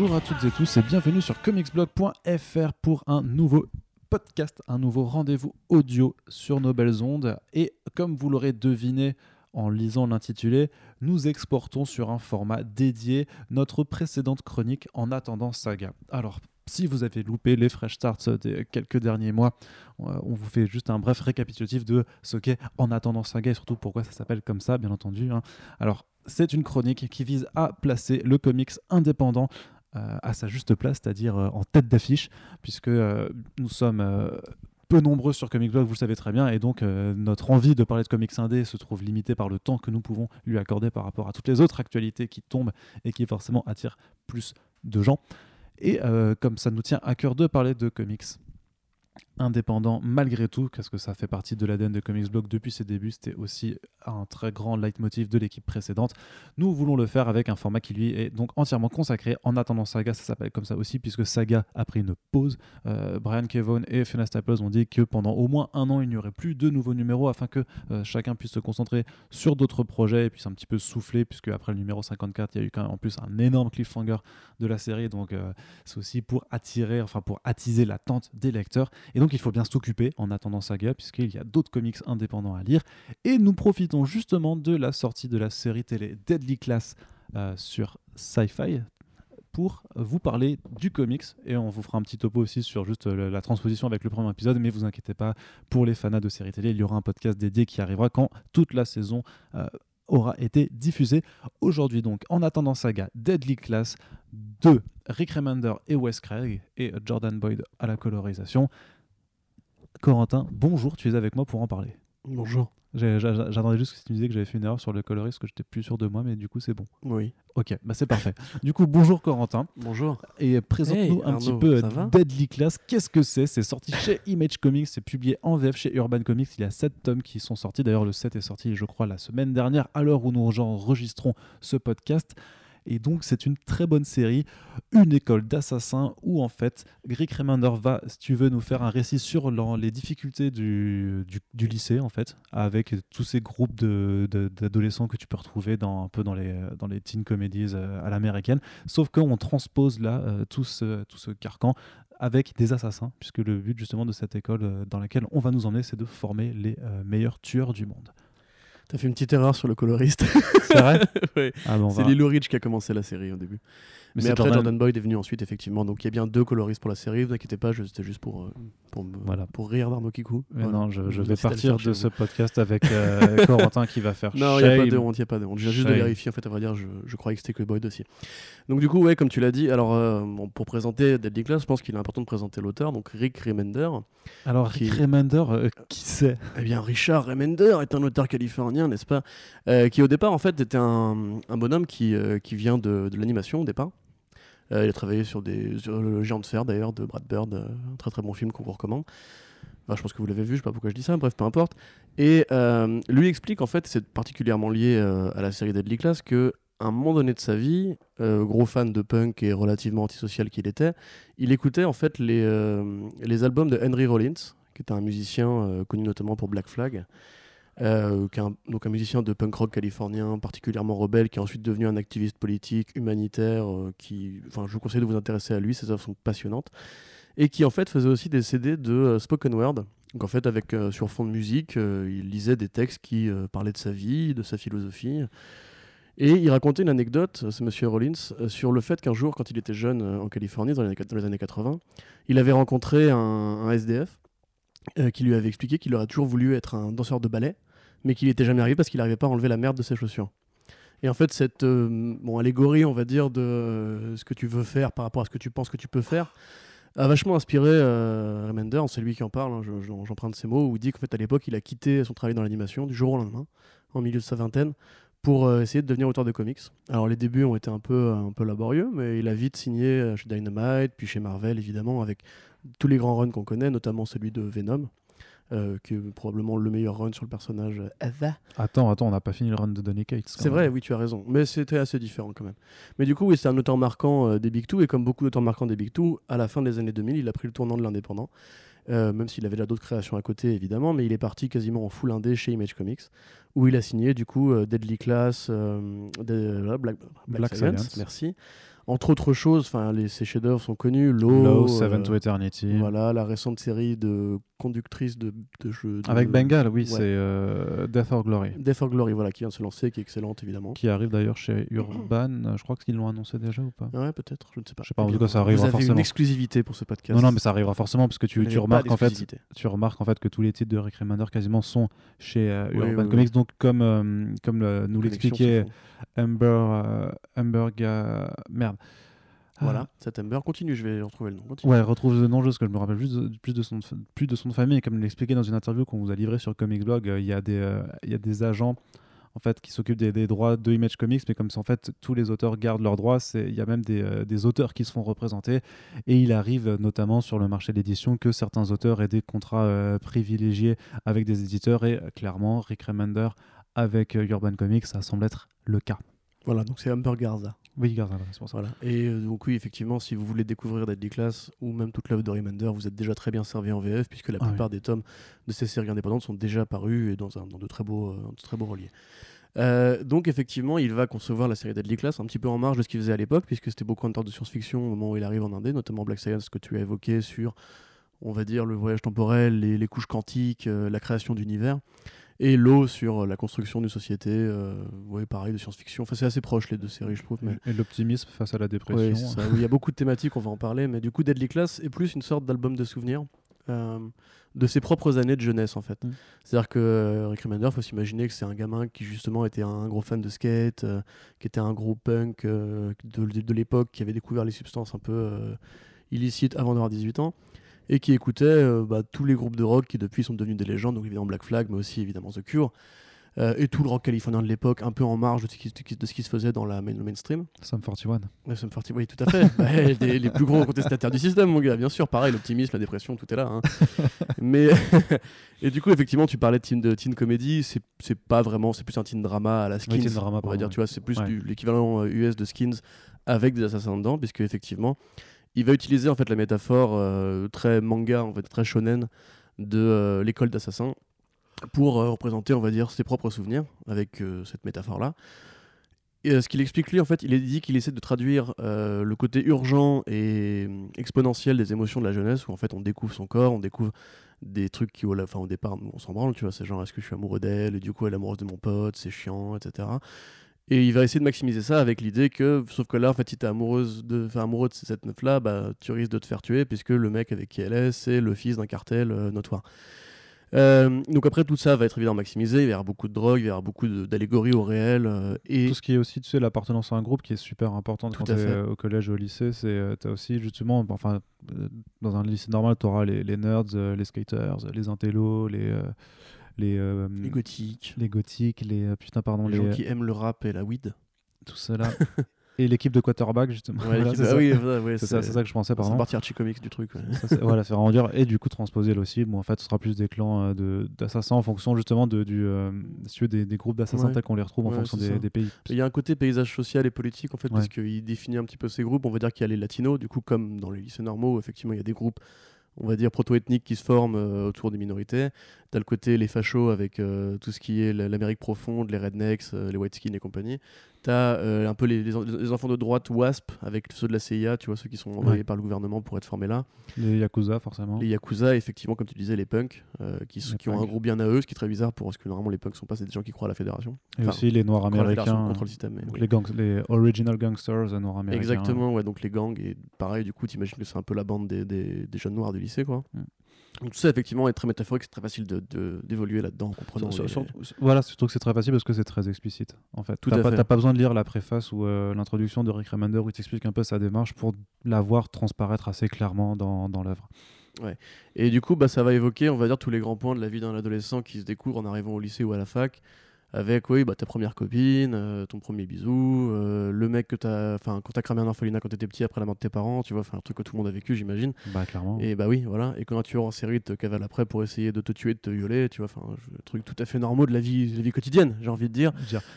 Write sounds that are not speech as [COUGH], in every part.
Bonjour à toutes et tous et bienvenue sur comicsblog.fr pour un nouveau podcast, un nouveau rendez-vous audio sur nos belles ondes. Et comme vous l'aurez deviné en lisant l'intitulé, nous exportons sur un format dédié notre précédente chronique en attendant saga. Alors, si vous avez loupé les fresh starts des quelques derniers mois, euh, on vous fait juste un bref récapitulatif de ce qu'est En attendant saga et surtout pourquoi ça s'appelle comme ça, bien entendu. hein. Alors, c'est une chronique qui vise à placer le comics indépendant à sa juste place, c'est-à-dire euh, en tête d'affiche, puisque euh, nous sommes euh, peu nombreux sur Comic Blog, vous le savez très bien, et donc euh, notre envie de parler de comics indé se trouve limitée par le temps que nous pouvons lui accorder par rapport à toutes les autres actualités qui tombent et qui forcément attirent plus de gens. Et euh, comme ça nous tient à cœur de parler de comics indépendant malgré tout, parce que ça fait partie de l'ADN de Comics Blog depuis ses débuts, c'était aussi un très grand leitmotiv de l'équipe précédente. Nous voulons le faire avec un format qui lui est donc entièrement consacré en attendant Saga, ça s'appelle comme ça aussi, puisque Saga a pris une pause. Euh, Brian Kevon et Fiona Staples ont dit que pendant au moins un an, il n'y aurait plus de nouveaux numéros afin que euh, chacun puisse se concentrer sur d'autres projets et puisse un petit peu souffler, puisque après le numéro 54, il y a eu quand même en plus un énorme cliffhanger de la série, donc euh, c'est aussi pour attirer, enfin pour attiser l'attente des lecteurs. Et donc il faut bien s'occuper en attendant Saga, puisqu'il y a d'autres comics indépendants à lire. Et nous profitons justement de la sortie de la série télé Deadly Class euh, sur Sci-Fi pour vous parler du comics. Et on vous fera un petit topo aussi sur juste euh, la transposition avec le premier épisode. Mais vous inquiétez pas pour les fans de séries télé il y aura un podcast dédié qui arrivera quand toute la saison euh, aura été diffusée. Aujourd'hui donc en attendant saga Deadly Class de Rick Remender et Wes Craig et Jordan Boyd à la colorisation Corentin bonjour tu es avec moi pour en parler Bonjour. J'attendais juste que tu me disais que j'avais fait une erreur sur le coloriste, que j'étais plus sûr de moi, mais du coup c'est bon. Oui. Ok, bah c'est parfait. Du coup, bonjour Corentin, Bonjour. et présente-nous Hey, un petit peu Deadly Class. Qu'est-ce que c'est? C'est sorti chez [LAUGHS] Image Comics, c'est publié en VF chez Urban Comics. Il y a 7 tomes qui sont sortis. D'ailleurs, le 7 est sorti, je crois, la semaine dernière, à l'heure où nous enregistrons ce podcast. Et donc, c'est une très bonne série, une école d'assassins où en fait, Rick Remender va, si tu veux, nous faire un récit sur les difficultés du, lycée en fait, avec tous ces groupes d'adolescents que tu peux retrouver dans, un peu dans les, teen comedies euh, à l'américaine. Sauf qu'on transpose là euh, tout, ce, tout ce carcan avec des assassins, puisque le but justement de cette école euh, dans laquelle on va nous emmener, c'est de former les meilleurs tueurs du monde. T'as fait une petite erreur sur le coloriste. C'est vrai [LAUGHS] Ouais. ah, bon, C'est Lilo Ridge qui a commencé la série au début. Mais, c'est après, Jordan- Jordan... Boyd est venu ensuite, effectivement. Donc il y a bien deux coloristes pour la série. Vous inquiétez pas, c'était juste pour, euh, pour, me- Voilà. pour rire d'Arnaud Kikou. Mais Voilà. non, je, vais partir de ce podcast avec euh, [LAUGHS] Corentin qui va faire Non, il n'y a pas de honte, il n'y a pas de honte. Je viens juste de vérifier, en fait, à vrai dire, je, je croyais que c'était que Boyd aussi. Donc, du coup, ouais, comme tu l'as dit, alors, euh, bon, pour présenter Deadly Class, je pense qu'il est important de présenter l'auteur, donc Rick Remender. Alors, Rick Remender, qui c'est? Eh bien, Richard Remender est un auteur californien, n'est-ce pas Euh, Qui, au départ, en fait, était un, bonhomme qui, euh, qui vient de, l'animation, au départ. Euh, il a travaillé sur, des, sur le Géant de Fer, d'ailleurs, de Brad Bird, un très très bon film qu'on vous recommande. Je pense que vous l'avez vu, je sais pas pourquoi je dis ça, bref, peu importe. Et lui explique, en fait, c'est particulièrement lié à la série Deadly Class, que un moment donné de sa vie, gros fan de punk et relativement antisocial qu'il était, il écoutait en fait les, les albums de Henry Rollins, qui était un musicien connu notamment pour Black Flag, euh, un, donc un musicien de punk rock californien particulièrement rebelle, qui est ensuite devenu un activiste politique, humanitaire, euh, qui, enfin, je vous conseille de vous intéresser à lui, ses œuvres sont passionnantes, et qui en fait faisait aussi des CD de euh, spoken word. Donc en fait, avec euh, sur fond de musique, il lisait des textes qui parlaient de sa vie, de sa philosophie. Et il racontait une anecdote, euh, ce monsieur Rollins, sur le fait qu'un jour, quand il était jeune en Californie, dans les, dans les années 80, il avait rencontré un, un SDF qui lui avait expliqué qu'il aurait toujours voulu être un danseur de ballet, mais qu'il n'était jamais arrivé parce qu'il n'arrivait pas à enlever la merde de ses chaussures. Et en fait, cette euh, bon, allégorie, on va dire, de euh, ce que tu veux faire par rapport à ce que tu penses que tu peux faire, a vachement inspiré euh, Remender, c'est lui qui en parle, hein, je- je- j'emprunte ses mots, où il dit qu'en fait, à l'époque, il a quitté son travail dans l'animation du jour au lendemain, en milieu de sa vingtaine, pour euh, essayer de devenir auteur de comics. Alors les débuts ont été un peu, un peu laborieux, mais il a vite signé chez Dynamite, puis chez Marvel évidemment, avec tous les grands runs qu'on connaît, notamment celui de Venom, euh, qui est probablement le meilleur run sur le personnage ever. Attends, attends, on n'a pas fini le run de Donny Cates. C'est vrai, oui, tu as raison. Mais c'était assez différent quand même. Mais du coup, oui, c'est un auteur marquant euh, des Big Two. Et comme beaucoup d'auteurs marquants des Big Two, à la fin des années 2000, il a pris le tournant de l'indépendant. Euh, même s'il avait déjà d'autres créations à côté, évidemment. Mais il est parti quasiment en full indé chez Image Comics, où il a signé du coup euh, Deadly Class, euh, de- Black, Black Black Science, Science. merci. Entre autres choses, enfin, les, ses chefs-d'œuvre sont connus. Low, Low, euh, Seven to Eternity. voilà, la récente série de conductrices de, de jeux. de- Avec Bengal, oui, Ouais. c'est euh, Death or Glory. Death or Glory, voilà, qui vient de se lancer, qui est excellente évidemment. Qui arrive d'ailleurs chez Urban. Je crois qu'ils l'ont annoncé déjà ou pas Ouais, peut-être, je ne sais pas. Je sais pas, en tout cas, ça arrivera Vous avez forcément. une exclusivité pour ce podcast. Non, non, mais ça arrivera forcément parce que tu, remarques en fait, tu remarques en fait que tous les titres de Rick Remender quasiment sont chez euh, Oui, Urban oui, Comics. Donc comme euh, comme euh, nous l'expliquait. Amber euh, Amber Ga- merde. Ah, Voilà, cet Amber. Continue, je vais retrouver le nom. Continue. Ouais, retrouve le nom juste que je me rappelle plus de, plus de son de plus de son de famille. Comme l'expliquait dans une interview qu'on vous a livrée sur Comics Blog, euh, il y a des euh, il y a des agents en fait qui s'occupent des, des droits de Image Comics, mais comme en fait tous les auteurs gardent leurs droits, il y a même des, euh, des auteurs qui se font représenter. Et il arrive euh, notamment sur le marché de l'édition que certains auteurs aient des contrats euh, privilégiés avec des éditeurs. Et euh, clairement, Rick Remender avec euh, Urban Comics, ça semble être le cas. Voilà, donc c'est Amber Garza. Oui, pour ça. Voilà. Et euh, donc oui, effectivement, si vous voulez découvrir Deadly Class ou même toute l'œuvre de Remender, vous êtes déjà très bien servi en VF puisque la Ah oui. plupart des tomes de ces séries indépendantes sont déjà parus et dans, un, dans de très beaux, euh, de très beaux reliés. Euh, donc effectivement, il va concevoir la série Deadly Class un petit peu en marge de ce qu'il faisait à l'époque, puisque c'était beaucoup en termes de science-fiction au moment où il arrive en Indé, notamment Black Science que tu as évoqué sur, on va dire, le voyage temporel, les, les couches quantiques, euh, la création d'univers, et l'eau sur euh, la construction d'une société, euh, ouais, pareil, de science-fiction. Enfin, c'est assez proche les deux séries, je trouve. Mais... Et l'optimisme face à la dépression. Oui, Il y a beaucoup de thématiques, on va en parler, mais du coup, Deadly Class est plus une sorte d'album de souvenirs euh, de ses propres années de jeunesse, en fait. Mm. C'est-à-dire que euh, Rick Remender, il faut s'imaginer que c'est un gamin qui, justement, était un gros fan de skate, euh, qui était un gros punk de, de- l'époque, qui avait découvert les substances un peu illicites avant d'avoir 18 ans. Et qui écoutait euh, bah, tous les groupes de rock qui depuis sont devenus des légendes, donc évidemment Black Flag, mais aussi évidemment The Cure, euh, et tout le rock californien de l'époque, un peu en marge de ce qui, de ce qui se faisait dans la main- le mainstream. Sum 41. Ouais, Sum 41, oui, tout à fait. [LAUGHS] Bah, les, les plus gros contestataires du système, mon gars, bien sûr. Pareil, l'optimisme, la dépression, tout est là. hein. [LAUGHS] Mais [LAUGHS] et du coup, effectivement, tu parlais de teen, de teen comedy. C'est pas vraiment, c'est plus un teen drama à la Skins. teen drama, on va dire, ouais. tu vois, c'est plus l'équivalent euh, US de Skins avec des assassins dedans, puisque effectivement, il va utiliser en fait la métaphore euh, très manga, en fait très shonen de euh, l'école d'assassins pour euh, représenter, on va dire, ses propres souvenirs avec cette métaphore-là. Et ce qu'il explique lui, en fait, il a dit qu'il essaie de traduire le côté urgent et euh, exponentiel des émotions de la jeunesse, où en fait on découvre son corps, on découvre des trucs qui, au, au départ, on s'en branle, tu vois, c'est genre est-ce que je suis amoureux d'elle, et du coup elle est amoureuse de mon pote, c'est chiant, etc. Et il va essayer de maximiser ça avec l'idée que, sauf que là, en fait, si t'es amoureuse de, enfin, amoureux de cette meuf-là, bah, tu risques de te faire tuer, puisque le mec avec qui elle est, c'est le fils d'un cartel euh, notoire. Euh, donc après tout ça va être évidemment maximisé, il va y avoir beaucoup de drogue, il va y avoir beaucoup d'allégories au réel euh, et Tout ce qui est aussi, tu sais, l'appartenance à un groupe qui est super importante quand tu es au collège ou au lycée. C'est, euh, t'as aussi justement, bah, enfin, dans un lycée normal, tu auras les, les nerds, les skaters, les intellos, les, les, euh, les gothiques, les gothiques, les, euh, putain, pardon, les les, gens qui aiment le rap et la weed. tout cela. [LAUGHS] Et l'équipe de quarterback, justement. Ouais, [LAUGHS] Voilà, l'équipe- c'est ah ça. oui, voilà, ouais, c'est ça, c'est ça que je pensais, C'est pardon. partie Archie Comics du truc. ouais. Ça, c'est- voilà, c'est vraiment dur. Et du coup, transposer là aussi, bon, en fait, ce sera plus des clans euh, de- d'assassins en fonction justement de, du, euh, si tu veux, des, des groupes d'assassins tels qu'on les retrouve en fonction c'est des, des pays. Il y a un côté paysage social et politique en fait, parce qu'il définit un petit peu ces groupes. On va dire qu'il y a les latinos, du coup, comme dans les lycées normaux, effectivement, il y a des groupes, on va dire, proto-ethniques qui se forment euh, autour des minorités. T'as le côté les fachos avec euh, tout ce qui est la- l'Amérique profonde, les rednecks, euh, les whiteskins et compagnie. T'as euh, un peu les, les en- les enfants de droite WASP avec ceux de la CIA, tu vois, ceux qui sont envoyés par le gouvernement pour être formés là. Les Yakuza, forcément. Les Yakuza, effectivement, comme tu disais, les punks, euh, qui, Les qui ont un groupe bien à eux, ce qui est très bizarre pour, parce que normalement les punks sont pas des gens qui croient à la fédération. Et Enfin, aussi les Noirs américains. contre le système. mais donc oui. les, gangs, les original gangsters noirs américains. Exactement, ouais, donc les gangs, et pareil, du coup, t'imagines que c'est un peu la bande des, des, des jeunes noirs du lycée, quoi. Mm. Donc tout ça, effectivement, est très métaphorique, c'est très facile de- de- d'évoluer là-dedans en comprenant. Sur- les- sur- voilà, surtout que c'est très facile parce que c'est très explicite. En fait, t'as pas, pas besoin de lire la préface ou euh, l'introduction de Rick Remender où il t'explique un peu sa démarche pour la voir transparaître assez clairement dans, dans l'œuvre. Et du coup, bah, ça va évoquer, on va dire, tous les grands points de la vie d'un adolescent qui se découvre en arrivant au lycée ou à la fac. Avec, oui, bah, ta première copine, euh, ton premier bisou, euh, le mec que t'as. Enfin, quand t'as cramé un orphelinat quand t'étais petit après la mort de tes parents, tu vois, enfin, un truc que tout le monde a vécu, j'imagine. Bah clairement. Et bah oui, voilà. Et quand un tueur en série te cavale après pour essayer de te tuer, de te violer, tu vois, enfin, je- truc tout à fait normaux de la vie, de la vie quotidienne, j'ai envie de dire.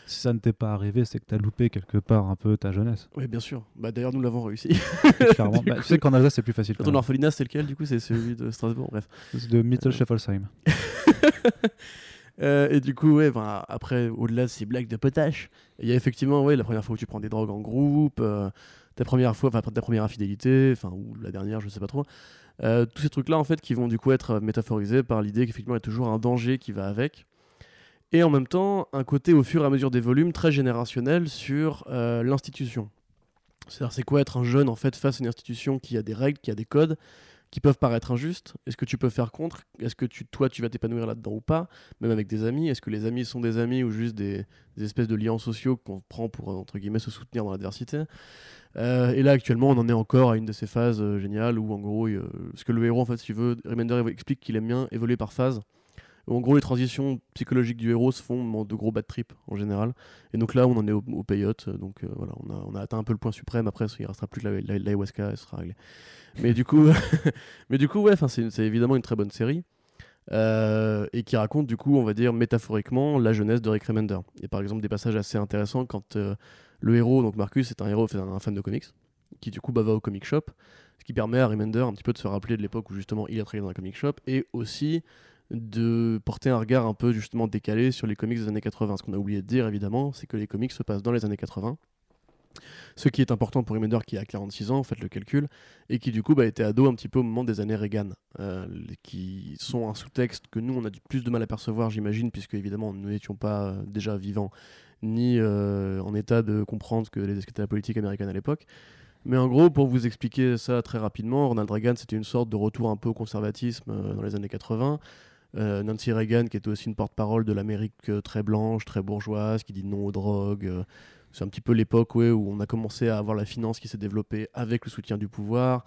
Si ça ne t'est pas arrivé, c'est que t'as loupé quelque part un peu ta jeunesse. Oui, bien sûr. Bah d'ailleurs, nous l'avons réussi. clairement. [LAUGHS] Bah, coup, tu sais qu'en Alsace, c'est plus facile. Ton orphelinat, c'est lequel du coup C'est celui de Strasbourg, bref. C'est de Mittelschaffelsheim. [LAUGHS] Euh, et du coup, ouais, ben, après, au-delà de ces blagues de potache, il y a effectivement ouais, la première fois où tu prends des drogues en groupe, euh, ta première fois, enfin ta première infidélité, enfin ou la dernière, je sais pas trop. Euh, tous ces trucs-là, en fait, qui vont du coup être métaphorisés par l'idée qu'effectivement il y a toujours un danger qui va avec. Et en même temps, un côté au fur et à mesure des volumes très générationnel sur l'institution. C'est-à-dire, c'est quoi être un jeune en fait face à une institution qui a des règles, qui a des codes, qui peuvent paraître injustes. Est-ce que tu peux faire contre? Est-ce que tu, toi, tu vas t'épanouir là-dedans ou pas? Même avec des amis Est-ce que les amis sont des amis ou juste des, espèces de liens sociaux qu'on prend pour, entre guillemets, se soutenir dans l'adversité? Euh, Et là, actuellement, on en est encore à une de ces phases euh, géniales où, en gros, euh, ce que le héros, en fait, si tu veux, Remender explique qu'il aime bien évoluer par phase. En gros, les transitions psychologiques du héros se font de gros bad trips en général. Et donc là, on en est au, au payotte. Donc euh, voilà, on a, atteint un peu le point suprême. Après, il restera plus que la- la- l'ayahuasca, elle sera réglée. Mais du coup, [LAUGHS] mais du coup ouais, c'est évidemment une très bonne série. euh, et qui raconte, du coup, on va dire métaphoriquement, la jeunesse de Rick Remender. Il y a par exemple des passages assez intéressants quand euh, le héros, donc Marcus, est un héros, c'est un, un fan de comics, qui du coup bah, va au comic shop, ce qui permet à Remender un petit peu de se rappeler de l'époque où justement il a travaillé dans un comic shop, et aussi de porter un regard un peu justement décalé sur les comics des années 80. Ce qu'on a oublié de dire évidemment, c'est que les comics se passent dans les années 80. Ce qui est important pour Remender qui a 46 ans, faites le calcul, et qui du coup bah, était ado un petit peu au moment des années Reagan, euh, qui sont un sous-texte que nous on a du plus de mal à percevoir, j'imagine, puisque évidemment nous n'étions pas euh, déjà vivants ni euh, en état de comprendre que les- ce qu'était la politique américaine à l'époque. Mais en gros, pour vous expliquer ça très rapidement, Ronald Reagan c'était une sorte de retour un peu au conservatisme dans les années 80. Euh, Nancy Reagan, qui était aussi une porte-parole de l'Amérique euh, très blanche, très bourgeoise, qui dit non aux drogues. euh, c'est un petit peu l'époque ouais, où on a commencé à avoir la finance qui s'est développée avec le soutien du pouvoir.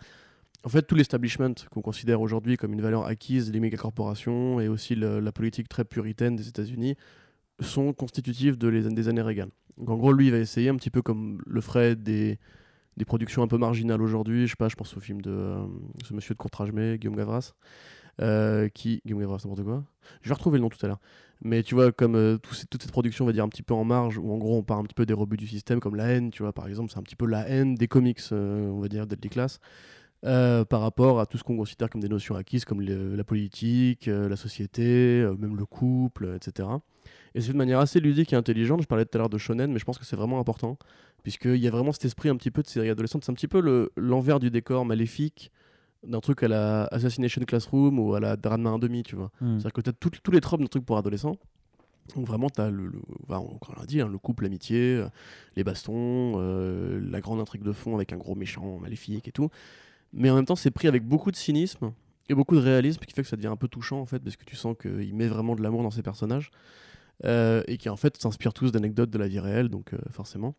En fait, tout l'establishment qu'on considère aujourd'hui comme une valeur acquise, les mégacorporations et aussi la politique très puritaine des États-Unis sont constitutifs de les, des années Reagan. Donc en gros, lui, il va essayer un petit peu comme le ferait des, des productions un peu marginales aujourd'hui. Je sais pas, je pense au film de ce monsieur de Courtrajmé, Guillaume Gavras, euh, qui Guillaume Gavras, n'importe quoi. Je vais retrouver le nom tout à l'heure. Mais tu vois, comme euh, toute cette production, on va dire un petit peu en marge, où en gros on part un petit peu des rebuts du système, comme la haine, tu vois, par exemple, c'est un petit peu la haine des comics, euh, on va dire, Deadly Class, euh, par rapport à tout ce qu'on considère comme des notions acquises, comme la politique, la société, même le couple, etc. Et c'est de manière assez ludique et intelligente. Je parlais tout à l'heure de shonen, mais je pense que c'est vraiment important, puisqu'il y a vraiment cet esprit un petit peu de série adolescente. C'est un petit peu le- l'envers du décor maléfique d'un truc à la Assassination Classroom ou à la Ranma 1,5, tu vois. Hmm. C'est-à-dire que tu as tous les tropes d'un truc pour adolescents. Donc vraiment, tu as, le, le, bah, on on l'a dit, hein, le couple, l'amitié, euh, les bastons, euh, la grande intrigue de fond avec un gros méchant maléfique et tout. Mais en même temps, c'est pris avec beaucoup de cynisme et beaucoup de réalisme qui fait que ça devient un peu touchant en fait, parce que tu sens qu'il met vraiment de l'amour dans ses personnages euh, et qui en fait s'inspirent tous d'anecdotes de la vie réelle, donc euh, forcément.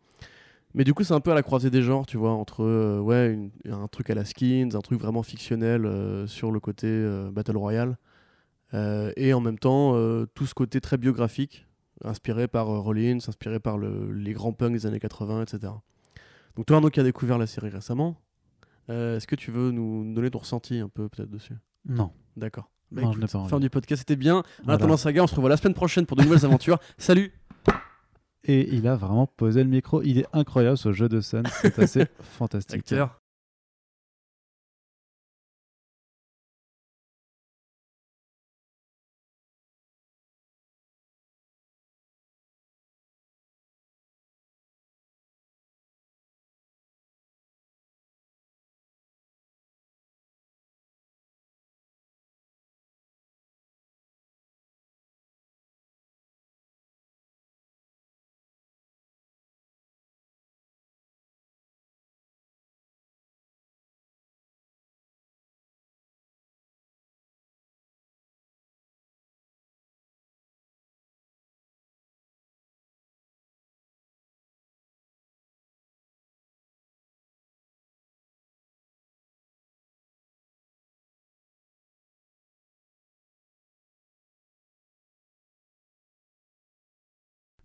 Mais du coup, c'est un peu à la croisée des genres, tu vois, entre euh, ouais, une- un truc à la Skins, un truc vraiment fictionnel euh, sur le côté euh, Battle Royale, et en même temps tout ce côté très biographique, inspiré par Rollins, inspiré par le- les grands punks des années 80, etc. Donc toi, Arnaud, qui a découvert la série récemment, est-ce que tu veux nous donner ton ressenti un peu peut-être dessus? Non. D'accord. Bah, fin du podcast, c'était bien. En Voilà. attendant, Saga, on se revoit la semaine prochaine pour de nouvelles aventures. Salut Et il a vraiment posé le micro. Il est incroyable ce jeu de scène. C'est assez [LAUGHS] fantastique. Acteur.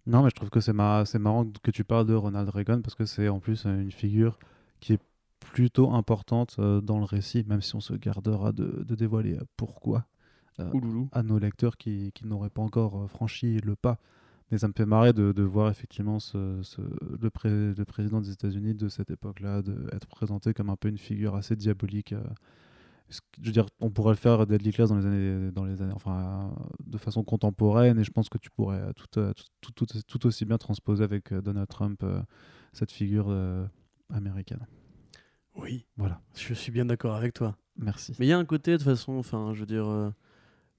Non, mais je trouve que c'est mar- c'est marrant que tu parles de Ronald Reagan parce que c'est en plus euh, une figure qui est plutôt importante euh, dans le récit, même si on se gardera de, de dévoiler euh, pourquoi à nos lecteurs qui, qui n'auraient pas encore franchi le pas. Mais ça me fait marrer de, de voir effectivement ce, ce- le, pré- le président des États-Unis de cette époque-là être présenté comme un peu une figure assez diabolique. euh, Je veux dire, on pourrait le faire Deadly Class dans les années, dans les années, enfin, de façon contemporaine, et je pense que tu pourrais tout, euh, tout, tout, tout- aussi bien transposer avec euh, Donald Trump euh, cette figure euh, américaine. Oui, Voilà, je suis bien d'accord avec toi. merci. Mais il y a un côté, de toute façon, enfin, je veux dire,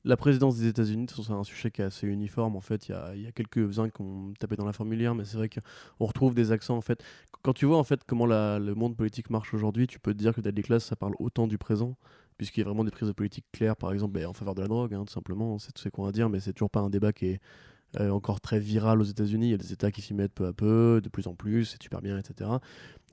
la présidence des États-Unis, c'est un sujet qui est assez uniforme. En fait, il y a, quelques-uns qui ont tapé dans la formulaire, mais c'est vrai qu'on retrouve des accents. En fait, quand tu vois en fait comment le monde politique marche aujourd'hui, tu peux te dire que Deadly Class, ça parle autant du présent, puisqu'il y a vraiment des prises de politique claires, par exemple, ben, en faveur de la drogue, hein, tout simplement. C'est tout ce qu'on va dire, mais c'est toujours pas un débat qui est euh, encore très viral aux États-Unis. Il y a des États qui s'y mettent peu à peu, de plus en plus, c'est super bien, etc.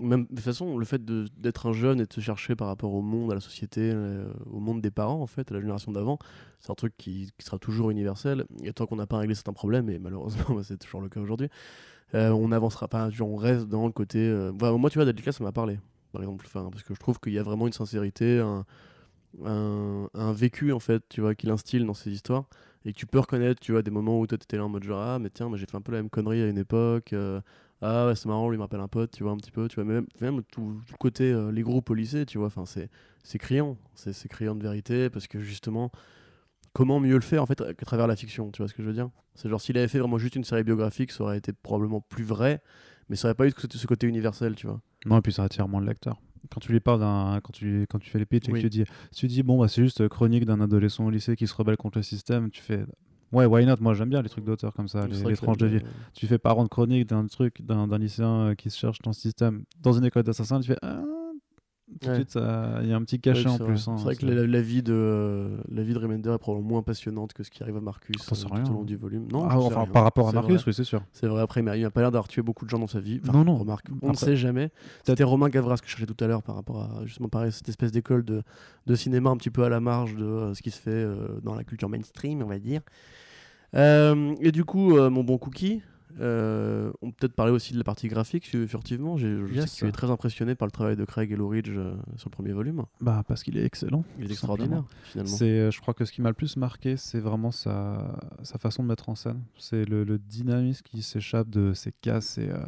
De toute façon, le fait d'être un jeune et de se chercher par rapport au monde, à la société, euh, au monde des parents, en fait, à la génération d'avant, c'est un truc qui, sera toujours universel. Et tant qu'on n'a pas réglé certains problèmes, et malheureusement, [LAUGHS] bah, c'est toujours le cas aujourd'hui, euh, on n'avancera pas. Genre, on reste dans le côté. voilà, moi, tu vois, Class, ça m'a parlé, par exemple, parce que je trouve qu'il y a vraiment une sincérité, un, vécu, en fait, tu vois, qu'il instille dans ces histoires. Et tu peux reconnaître, tu vois, des moments où toi, t'étais là en mode genre, ah, mais tiens, moi, j'ai fait un peu la même connerie à une époque. euh, ah ouais c'est marrant lui me rappelle un pote tu vois un petit peu tu vois. Même, même tout, tout le côté euh, les groupes au lycée tu vois enfin c'est c'est criant. C'est c'est criant de vérité parce que justement comment mieux le faire en fait qu'à travers la fiction tu vois ce que je veux dire? C'est genre s'il avait fait vraiment juste une série biographique ça aurait été probablement plus vrai mais ça aurait pas eu ce, côté universel tu vois Non, et puis ça attire moins le lecteur. Quand tu lui parles d'un, quand tu, quand tu fais les pitchs et que tu dis, si tu dis bon bah c'est juste euh, chronique d'un adolescent au lycée qui se rebelle contre le système, tu fais ouais why not? Moi j'aime bien les trucs d'auteur comme ça, les, tranches de vie. Tu fais parent de chronique d'un truc d'un, lycéen euh, qui se cherche dans ce système dans une école d'assassins, tu fais ah, tout de Ouais. suite il y a un petit Ouais, cachet en plus. hein, c'est vrai que la, la vie de euh, la vie de Remender est probablement moins passionnante que ce qui arrive à Marcus sais euh, rien, tout au long hein. du volume non Ah, enfin par rapport à Marcus, vrai. oui c'est sûr. C'est vrai, après, mais il m'a pas l'air d'avoir tué beaucoup de gens dans sa vie. Enfin, Non, non. Remarque, on ne sait jamais. C'était Romain Gavras que je cherchais tout à l'heure par rapport à justement pareil, cette espèce d'école de, de cinéma un petit peu à la marge de euh, ce qui se fait euh, dans la culture mainstream, on va dire. Euh, et du coup, euh, mon bon cookie, euh, on peut peut-être parler aussi de la partie graphique furtivement. Je Yes. sais que tu es très impressionné par le travail de Craig et Lou Ridge euh, sur le premier volume. Bah parce qu'il est excellent. Il est extraordinaire, finalement. C'est, euh, je crois que ce qui m'a le plus marqué, c'est vraiment sa, sa façon de mettre en scène. C'est le, le dynamisme qui s'échappe de ses cases. Et, euh,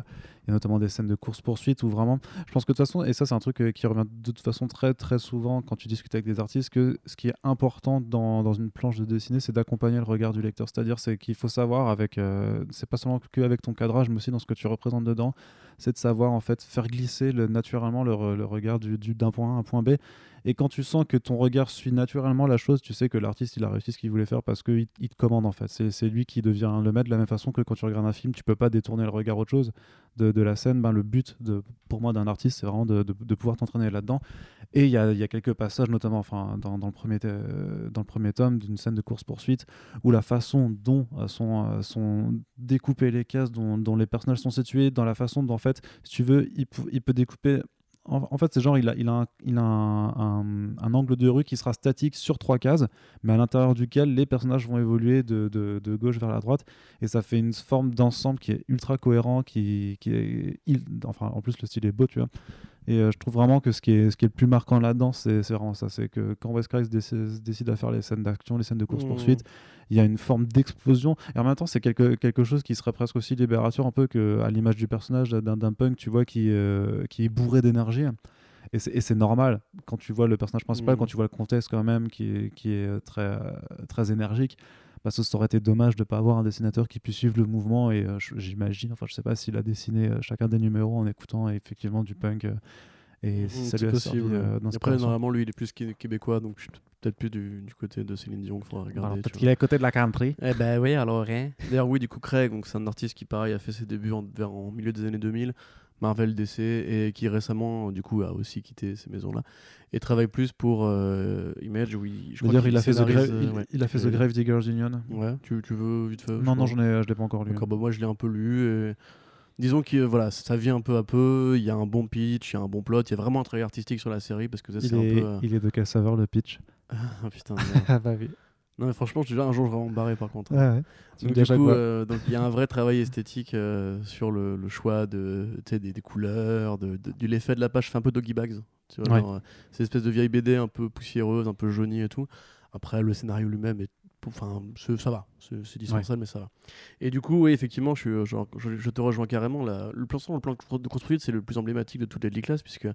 a notamment des scènes de course-poursuite où vraiment. Je pense que de toute façon, et ça, c'est un truc euh, qui revient de toute façon très, très souvent quand tu discutes avec des artistes, que ce qui est important dans, dans une planche de dessinée, c'est d'accompagner le regard du lecteur. C'est-à-dire, c'est qu'il faut savoir, avec, euh, c'est pas seulement qu'avec ton cadrage, mais aussi dans ce que tu représentes dedans, c'est de savoir en fait faire glisser le, naturellement le, re- le regard du, du- d'un point A à un point B. Et quand tu sens que ton regard suit naturellement la chose, tu sais que l'artiste il a réussi ce qu'il voulait faire parce qu'il il te commande en fait. C'est, lui qui devient le maître de la même façon que quand tu regardes un film, tu peux pas détourner le regard autre chose de, la scène. Ben, le but de, pour moi d'un artiste, c'est vraiment de, de- pouvoir t'entraîner là-dedans. Et il y a, y a quelques passages, notamment enfin, dans, dans le premier, euh, dans le premier tome, d'une scène de course-poursuite où la façon dont euh, sont, euh, sont découpées les cases, dont, dont les personnages sont situés, dans la façon dont, en fait, si tu veux, il, il peut découper. En, fait, c'est genre, il a, il un, a un, angle de rue qui sera statique sur trois cases, mais à l'intérieur duquel les personnages vont évoluer de, de- de gauche vers la droite. Et ça fait une forme d'ensemble qui est ultra cohérent, qui, qui est. il- enfin, en plus, le style est beau, tu vois. Et euh, je trouve vraiment que ce qui est, ce qui est le plus marquant là-dedans, c'est vraiment ça. C'est que quand Wes Craig décide, décide à faire les scènes d'action, les scènes de course-poursuite, il y a une forme d'explosion. Et en même temps, c'est quelque, quelque chose qui serait presque aussi libérateur, un peu que, à l'image du personnage d'un punk, tu vois, qui, euh, qui est bourré d'énergie. Et c'est normal quand tu vois le personnage principal, Mhm. quand tu vois le contexte quand même qui est, qui est très, euh, très énergique. Parce que ça aurait été dommage de ne pas avoir un dessinateur qui puisse suivre le mouvement. Et euh, j'imagine, enfin, je sais pas s'il a dessiné euh, chacun des numéros en écoutant effectivement du punk. euh, et si Mm, ça c'est lui a possible. servi euh, Après, normalement, lui, il est plus qué- québécois, donc je suis peut-être plus du, du côté de Céline Dion qu'il faudra regarder. Peut-être qu'il est à côté de la country. Eh ben oui, alors hein. [LAUGHS] D'ailleurs, oui, du coup, Craig, donc c'est un artiste qui, pareil, a fait ses débuts en, vers, en milieu des années 2000, Marvel DC, et qui récemment, du coup, a aussi quitté ces maisons-là, et travaille plus pour euh, Image, où il, je D'ailleurs, il, a fait The scénarise, Grave- euh, il, ouais. il a fait The Grave Diggers Union. Ouais, tu, tu veux vite fait je non, non, j'en ai, je l'ai pas encore lu. D'accord, bah moi je l'ai un peu lu. Et... Disons que euh, voilà, ça vient un peu à peu, il y a un bon pitch, il y a un bon plot, il y a vraiment un travail artistique sur la série parce que ça il, c'est un peu. euh, il est de quelle saveur le pitch [LAUGHS] Ah putain. [LAUGHS] Ah bah oui. Non mais franchement, je te jure, un jour je vais en barrer par contre. Ouais. Donc, du coup, euh, donc il y a un vrai travail esthétique euh, sur le, le choix de, des, des couleurs, de, de- de l'effet de la page, fait un peu Doggy Bags. Tu vois, Ouais. genre, euh, cette espèce de vieille BD un peu poussiéreuse, un peu jaunie et tout. Après, le scénario lui-même est Enfin, ça va, c'est dispensable, mais ça va. Et du coup, oui, effectivement, je, suis, euh, genre, je, je te rejoins carrément. Le plan, le plan de construite, c'est le plus emblématique de toute les classes, puisque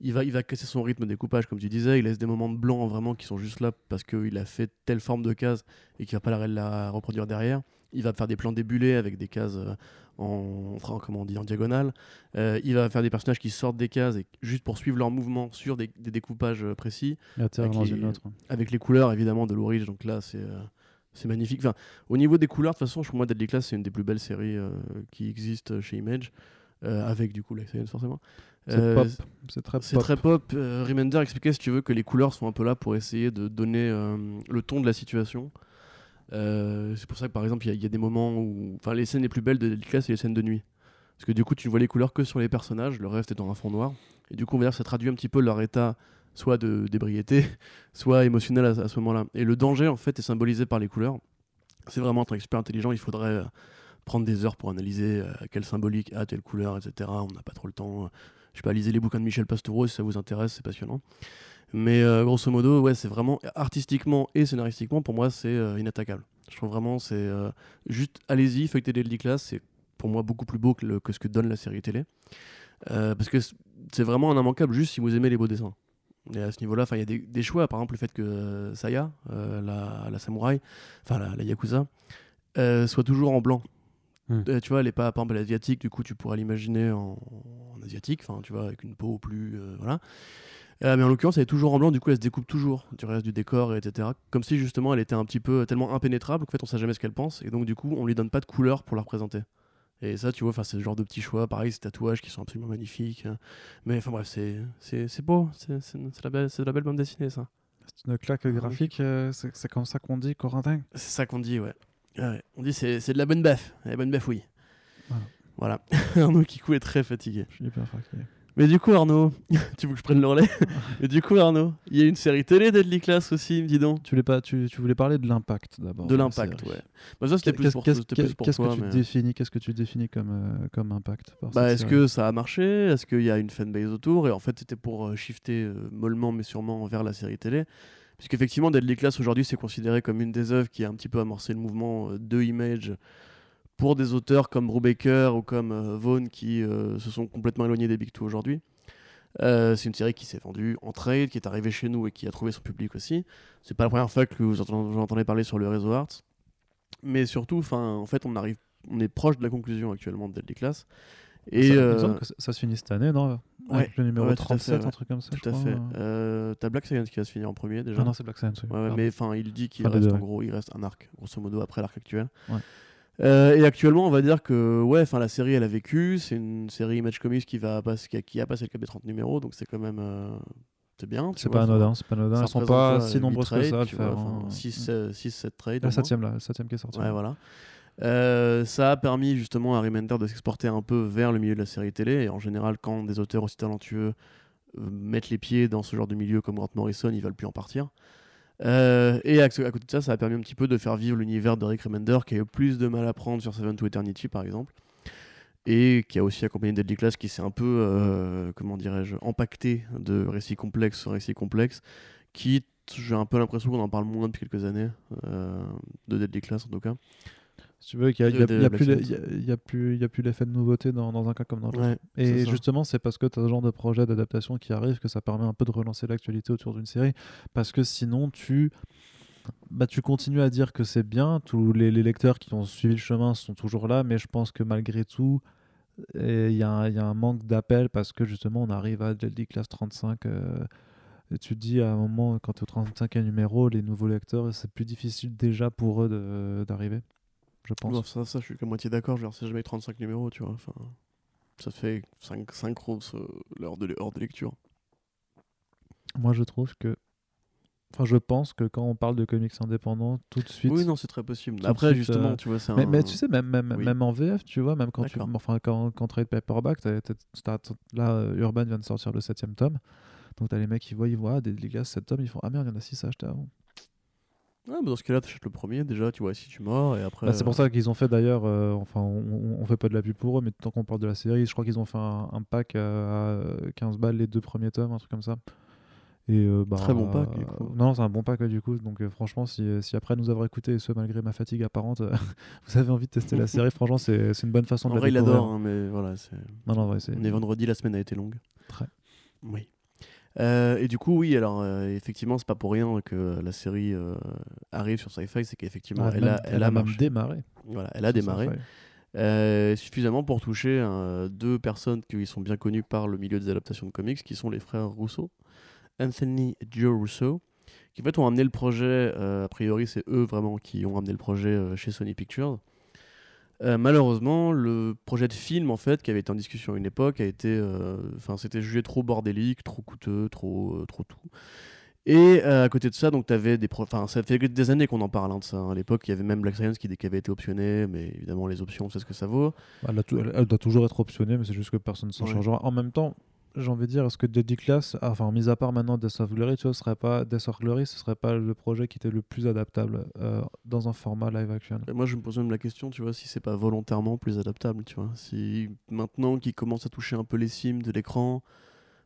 il va, il va casser son rythme de découpage, comme tu disais. Il laisse des moments de blanc vraiment qui sont juste là parce qu'il a fait telle forme de case et qu'il va pas la, la reproduire derrière. Il va faire des plans débulés avec des cases euh, en, en- comment on dit, en diagonale. Euh, il va faire des personnages qui sortent des cases et juste pour suivre leur mouvement sur des, des découpages euh, précis Avec les- une autre. avec les couleurs évidemment de Lou Ridge, donc là c'est euh, c'est magnifique. Enfin, au niveau des couleurs, de toute façon, pour moi Deadly Class c'est une des plus belles séries euh, qui existent chez Image, avec du coup Life forcément. C'est pop. C'est très pop. très pop. Remender expliquait si tu veux que les couleurs sont un peu là pour essayer de donner le ton de la situation. Euh, c'est pour ça que par exemple il y a- des moments où, enfin les scènes les plus belles de Deadly Class c'est les scènes de nuit. Parce que du coup tu ne vois les couleurs que sur les personnages, le reste est dans un fond noir. Et du coup on va dire que ça traduit un petit peu leur état soit de d'ébriété, [LAUGHS] soit émotionnel à, à ce moment-là. Et le danger en fait est symbolisé par les couleurs. C'est vraiment un truc super intelligent. Il faudrait euh, prendre des heures pour analyser euh, quelle symbolique a telle couleur, etc. On n'a pas trop le temps. Je sais pas, lisez les bouquins de Michel Pastoureau si ça vous intéresse, c'est passionnant. Mais euh, grosso modo, ouais, c'est vraiment artistiquement et scénaristiquement, pour moi, c'est euh, inattaquable. Je trouve vraiment, c'est euh, juste, allez-y, feuilletez Deadly Class, c'est pour moi beaucoup plus beau que, le- que ce que donne la série télé. Parce que c'est vraiment un immanquable, juste si vous aimez les beaux dessins. Et à ce niveau-là, il y a des, des choix, par exemple le fait que Saya, la, la samouraï, enfin la, la yakuza, soit toujours en blanc. Hmm. Euh, tu vois, elle est pas, par exemple, asiatique, du coup, tu pourrais l'imaginer en, en asiatique, enfin, tu vois, avec une peau plus, euh, voilà. Euh, mais en l'occurrence, elle est toujours en blanc, du coup, elle se découpe toujours du reste du décor, etc. Comme si justement, elle était un petit peu tellement impénétrable qu'en fait, on sait jamais ce qu'elle pense, et donc, du coup, on lui donne pas de couleur pour la représenter. Et ça, tu vois, c'est le genre de petits choix, pareil, ces tatouages qui sont absolument magnifiques. hein. Mais enfin bref, c'est c'est c'est beau, c'est c'est c'est la belle, de la belle bande dessinée, ça. C'est une claque graphique, euh, c'est c'est comme ça qu'on dit, Corentin. C'est ça qu'on dit, ouais. Ouais, On dit c'est c'est de la bonne baffe, la bonne baffe, oui. Voilà. Voilà. [LAUGHS] Arnaud Kikou est très fatigué. Je suis hyper fatigué. Mais du coup, Arnaud, [LAUGHS] tu veux que je prenne le relais [LAUGHS] Mais du coup, Arnaud, il y a une série télé Deadly Class aussi, dis donc. Tu voulais, pas, tu, tu voulais parler de l'impact d'abord. De la l'impact, ouais. Bah, ça, c'était plus pour, qu'est-ce- que tu définis Qu'est-ce que tu définis comme, euh, comme impact Bah, est-ce que ça a marché? Est-ce qu'il y a une fanbase autour? Et en fait, c'était pour euh, shifter euh, mollement mais sûrement vers la série télé. Puisqu'effectivement, Deadly Class aujourd'hui, c'est considéré comme une des œuvres qui a un petit peu amorcé le mouvement euh, de Image pour des auteurs comme Brubaker ou comme euh, Vaughn qui euh, se sont complètement éloignés des Big Two aujourd'hui. Euh, c'est une série qui s'est vendue en trade, qui est arrivée chez nous et qui a trouvé son public aussi. C'est pas la première fois que vous entendez, parler sur le réseau Arts. Mais surtout, en fait, on, arrive, on est proche de la conclusion actuellement de Deadly Class. Et ça, euh, que ça, se finit cette année, non? Ouais, Avec le numéro ouais, tout à fait, 37, un truc comme ça, Tout je à crois. fait. euh. T'as Black Science qui va se finir en premier déjà. Ah non, c'est Black Science. oui. Ouais, ouais, Pardon. mais enfin, il dit qu'il reste deux, en ouais. gros, il reste un arc, grosso modo, après l'arc actuel. Euh, et actuellement, on va dire que ouais, enfin, la série, elle a vécu. C'est une série Image Comics qui va passer, qui a, qui a passé le cap des 30 numéros, donc c'est quand même, euh, c'est bien. C'est pas anodin, c'est pas anodin. Elles sont pas si nombreuses que ça à le tu vois, faire. enfin, hein. 6, 7 trades. La septième, là, la septième qui est sortie. Ouais, voilà. Euh, ça a permis justement à Remender de s'exporter un peu vers le milieu de la série télé. Et en général, quand des auteurs aussi talentueux mettent les pieds dans ce genre de milieu comme Grant Morrison, ils veulent plus en partir. Euh, et à, à côté de ça, ça a permis un petit peu de faire vivre l'univers de Rick Remender qui a eu plus de mal à prendre sur Seven to Eternity par exemple. Et qui a aussi accompagné Deadly Class qui s'est un peu, euh, comment dirais-je, empaqueté de récits complexes sur récits complexes. Qui, j'ai un peu l'impression qu'on en parle moins depuis quelques années, euh, de Deadly Class en tout cas. Si tu veux, il n'y a, a- a a- plus l'effet de nouveauté dans, dans un cas comme dans l'autre. Ouais, Et justement, c'est parce que tu as ce genre de projet d'adaptation qui arrive que ça permet un peu de relancer l'actualité autour d'une série. Parce que sinon, tu, bah, tu continues à dire que c'est bien. Tous les, les lecteurs qui ont suivi le chemin sont toujours là, mais je pense que malgré tout, il y, a un- il y a un manque d'appel parce que justement, on arrive à Deadly Class 35. euh, et tu te dis à un moment, quand tu es au 35e numéro, les nouveaux lecteurs, c'est plus difficile déjà pour eux d'arriver. Je pense. Non, ça, ça, je suis qu'à moitié d'accord. Genre, c'est jamais 35 numéros, tu vois. Enfin, ça fait 5, 5 roses euh, l'heure de, de lecture. Moi, je trouve que. Enfin, je pense que quand on parle de comics indépendants, tout de suite. Oui, non, c'est très possible. Après, suite, justement, euh, tu vois, c'est mais, un... mais tu sais, même, même, Oui. même en VF, tu vois, même quand tu. Enfin, quand, quand Trade Paperback, t'as- là, euh, Urban vient de sortir le septième tome. Donc, t'as les mecs qui voient, ils voient, ah, des des gars, 7 tomes, ils font Ah merde, il y en a 6 à acheter avant. Ouais, mais dans ce cas-là, t'achètes le premier, déjà, tu vois, si tu mords, et après... Bah, c'est pour euh, ça qu'ils ont fait d'ailleurs, euh, enfin, on, on- fait pas de la pub pour eux, mais tant qu'on parle de la série, je crois qu'ils ont fait un, un pack à 15 balles les deux premiers tomes, un truc comme ça. Et euh, bah, Très bon pack, du coup. Non, c'est un bon pack du coup. Donc franchement, si, si après nous avoir écouté, et ce malgré ma fatigue apparente, [LAUGHS] vous avez envie de tester la [LAUGHS] série, franchement, c'est c'est une bonne façon En de la vrai, il découvrir. adore, hein, mais voilà, c'est. Non, non, ouais, On est vendredi, la semaine a été longue. Très. Oui. Euh, et du coup, oui, alors euh, effectivement, c'est pas pour rien que la série euh, arrive sur Sci-Fi, c'est qu'effectivement, elle, a, elle a même démarré. Voilà, elle a démarré. Euh, suffisamment pour toucher euh, deux personnes qui sont bien connues par le milieu des adaptations de comics, qui sont les frères Rousseau, Anthony et Joe Rousseau, qui en fait ont amené le projet, a priori c'est eux vraiment qui ont amené le projet chez Sony Pictures. Euh, malheureusement, le projet de film en fait qui avait été en discussion à une époque a été, euh, enfin c'était jugé trop bordélique, trop coûteux, trop, euh, trop tout. Et à côté de ça, donc t'avais des, enfin ça fait des années qu'on en parle hein, de ça. hein. À l'époque, il y avait même Black Science qui, qui avait été optionné, mais évidemment les options, c'est ce que ça vaut. Elle, doit toujours être optionnée, mais c'est juste que personne ne s'en Ouais. chargera. En même temps, j'ai envie de dire, est-ce que Deadly Class, ah, enfin, mis à part maintenant Death of Glory, tu vois, ce serait pas Death of Glory, ce serait pas le projet qui était le plus adaptable euh, dans un format live action? Et moi, je me pose même la question, tu vois, si c'est pas volontairement plus adaptable, tu vois. Si maintenant qu'il commence à toucher un peu les cimes de l'écran,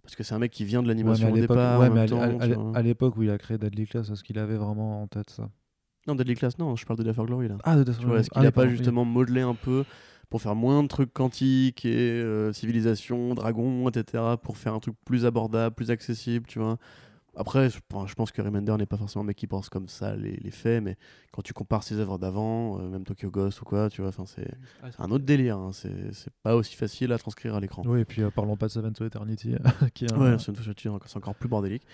parce que c'est un mec qui vient de Ouais, l'animation à au départ, ouais, mais à temps, l'époque où il a créé Deadly Class, est-ce qu'il avait vraiment en tête ça? Non, Deadly Class, non, je parle de Death or Glory là. Ah, de Death of Glory. est-ce qu'il Ah, a pas justement modelé un peu pour faire moins de trucs quantiques et euh, civilisation, dragons, etc., pour faire un truc plus abordable, plus accessible, tu vois. Après, je, pense que Remender n'est pas forcément un mec qui pense comme ça les, les faits, mais quand tu compares ses œuvres d'avant, euh, même Tokyo Ghost ou quoi, tu vois, c'est un autre délire. hein. C'est pas aussi facile à transcrire à l'écran. Oui, et puis euh, parlons pas de Seven to Eternity, [LAUGHS] qui est un- Ouais, c'est encore plus bordélique.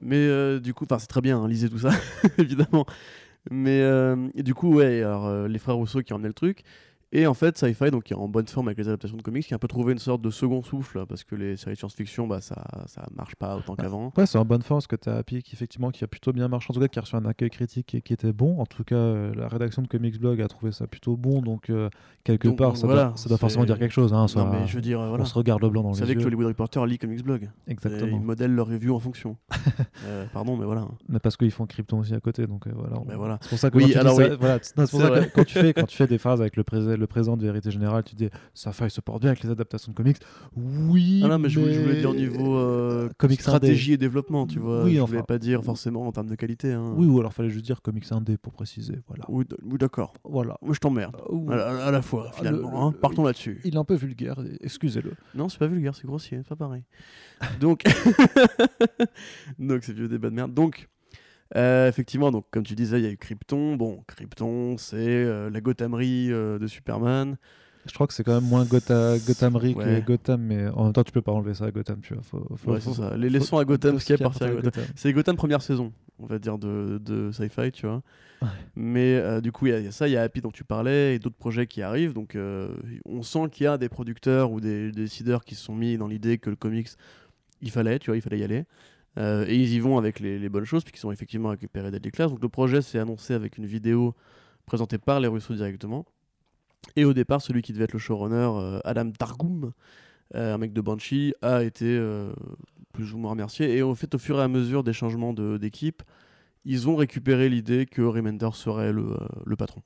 Mais euh, du coup, c'est très bien, hein, lisez tout ça, [LAUGHS] évidemment. Mais euh, du coup, ouais, alors euh, les frères Rousseau qui ont emmené le truc. Et en fait, Sci-Fi, donc qui est en bonne forme avec les adaptations de comics, qui a un peu trouvé une sorte de second souffle, parce que les séries de science-fiction, bah, ça, ça marche pas autant qu'avant. Ouais, c'est en bonne forme ce que tu as Epic, effectivement, qui a plutôt bien marché, en tout cas, qui a reçu un accueil critique et qui était bon. En tout cas, euh, la rédaction de Comics Blog a trouvé ça plutôt bon, donc euh, quelque Donc, part, ça, voilà, doit, ça doit forcément dire quelque chose. Hein, soit- non, mais je veux dire, voilà. On se regarde le blanc dans Vous les savez que. Hollywood Reporter lit Comics Blog. Et Exactement. ils modèlent leur review en fonction. [LAUGHS] Euh, pardon, mais voilà. Mais parce qu'ils font Krypton aussi à côté, donc voilà. on- voilà. C'est pour ça que Oui, alors ça- oui. voilà, c'est- [LAUGHS] non, c'est pour C'est ça que vrai. quand tu fais quand tu fais des phrases avec le, présent le présent de vérité générale, tu dis ça faille se porte bien avec les adaptations de comics. Oui. Ah non, mais je, voulais- je voulais dire au niveau euh, Comics stratégie et développement, tu vois. Oui, je enfin. voulais pas dire forcément en termes de qualité. Hein. Oui, ou alors fallait juste dire comics indé pour préciser. Voilà. Oui, d'accord. Voilà. Moi, je t'emmerde. Euh, À, la- à la fois, Ah, finalement. le- hein. le- Partons là-dessus. Il est un peu vulgaire, excusez-le. Non, c'est pas vulgaire, c'est grossier, c'est pas pareil. [LAUGHS] Donc, [LAUGHS] donc c'est vieux débat de merde. Donc, euh, effectivement, donc comme tu disais, il y a eu Krypton. Bon, Krypton, c'est euh, la Gothamerie euh, de Superman. Je crois que c'est quand même moins Gotha, Ouais. que Gotham, mais en même temps, tu peux pas enlever ça à Gotham, tu vois. Faut, faut, Ouais, faut- c'est ça. Les leçons à Gotham, ce qui parti à Gotham. C'est Gotham première saison, on va dire, de, de sci-fi, tu vois. Ouais. Mais du coup, il y, a- il y a ça, il y a Happy dont tu parlais et d'autres projets qui arrivent. Donc, on sent qu'il y a des producteurs ou des, des décideurs qui se sont mis dans l'idée que le comics, il fallait, tu vois, il fallait y aller. Euh, et ils y vont avec les, bonnes choses, puisqu'ils ont effectivement récupéré Deadly Class. Donc, le projet s'est annoncé avec une vidéo présentée par les Russo directement. Et au départ, celui qui devait être le showrunner, euh, Adam Targum, euh, un mec de Banshee, a été plus ou moins remercié. Et au fait, au fur et à mesure des changements d'équipe, ils ont récupéré l'idée que Remender serait le, patron.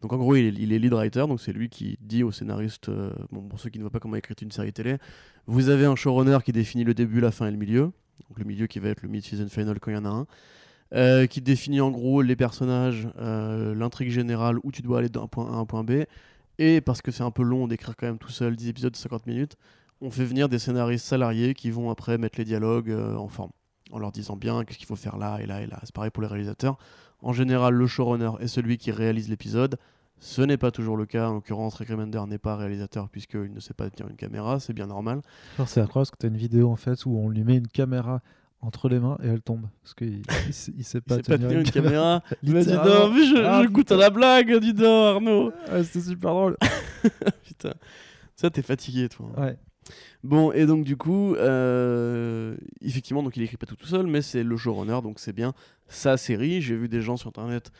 Donc en gros, il est, lead writer, donc c'est lui qui dit aux scénaristes, euh, bon, pour ceux qui ne voient pas comment écrire une série télé, vous avez un showrunner qui définit le début, la fin et le milieu. Donc le milieu qui va être le mid-season final quand il y en a un. euh, qui définit en gros les personnages, euh, l'intrigue générale, où tu dois aller d'un point A à un point B. Et parce que c'est un peu long d'écrire quand même tout seul 10 épisodes de 50 minutes, on fait venir des scénaristes salariés qui vont après mettre les dialogues euh, en forme, en leur disant bien qu'est-ce qu'il faut faire là et là et là. C'est pareil pour les réalisateurs. En général, le showrunner est celui qui réalise l'épisode. Ce n'est pas toujours le cas. En l'occurrence, Rick Remender n'est pas réalisateur puisqu'il ne sait pas tenir une caméra. C'est bien normal. Alors, c'est incroyable parce que tu as une vidéo en fait où on lui met une caméra entre les mains et elle tombe. Parce qu'il [LAUGHS] il, sait- sait Il pas sait pas tenir une caméra. [LAUGHS] Dis Littéralement. donc, mais je, Ah, je goûte à la blague, dis donc, Arnaud. [LAUGHS] Ouais, C'était super drôle. Putain. Ça, t'es fatigué, toi. Ouais. Bon, et donc du coup, euh, effectivement, donc il écrit pas tout tout seul, mais c'est le showrunner, donc c'est bien sa série. J'ai vu des gens sur internet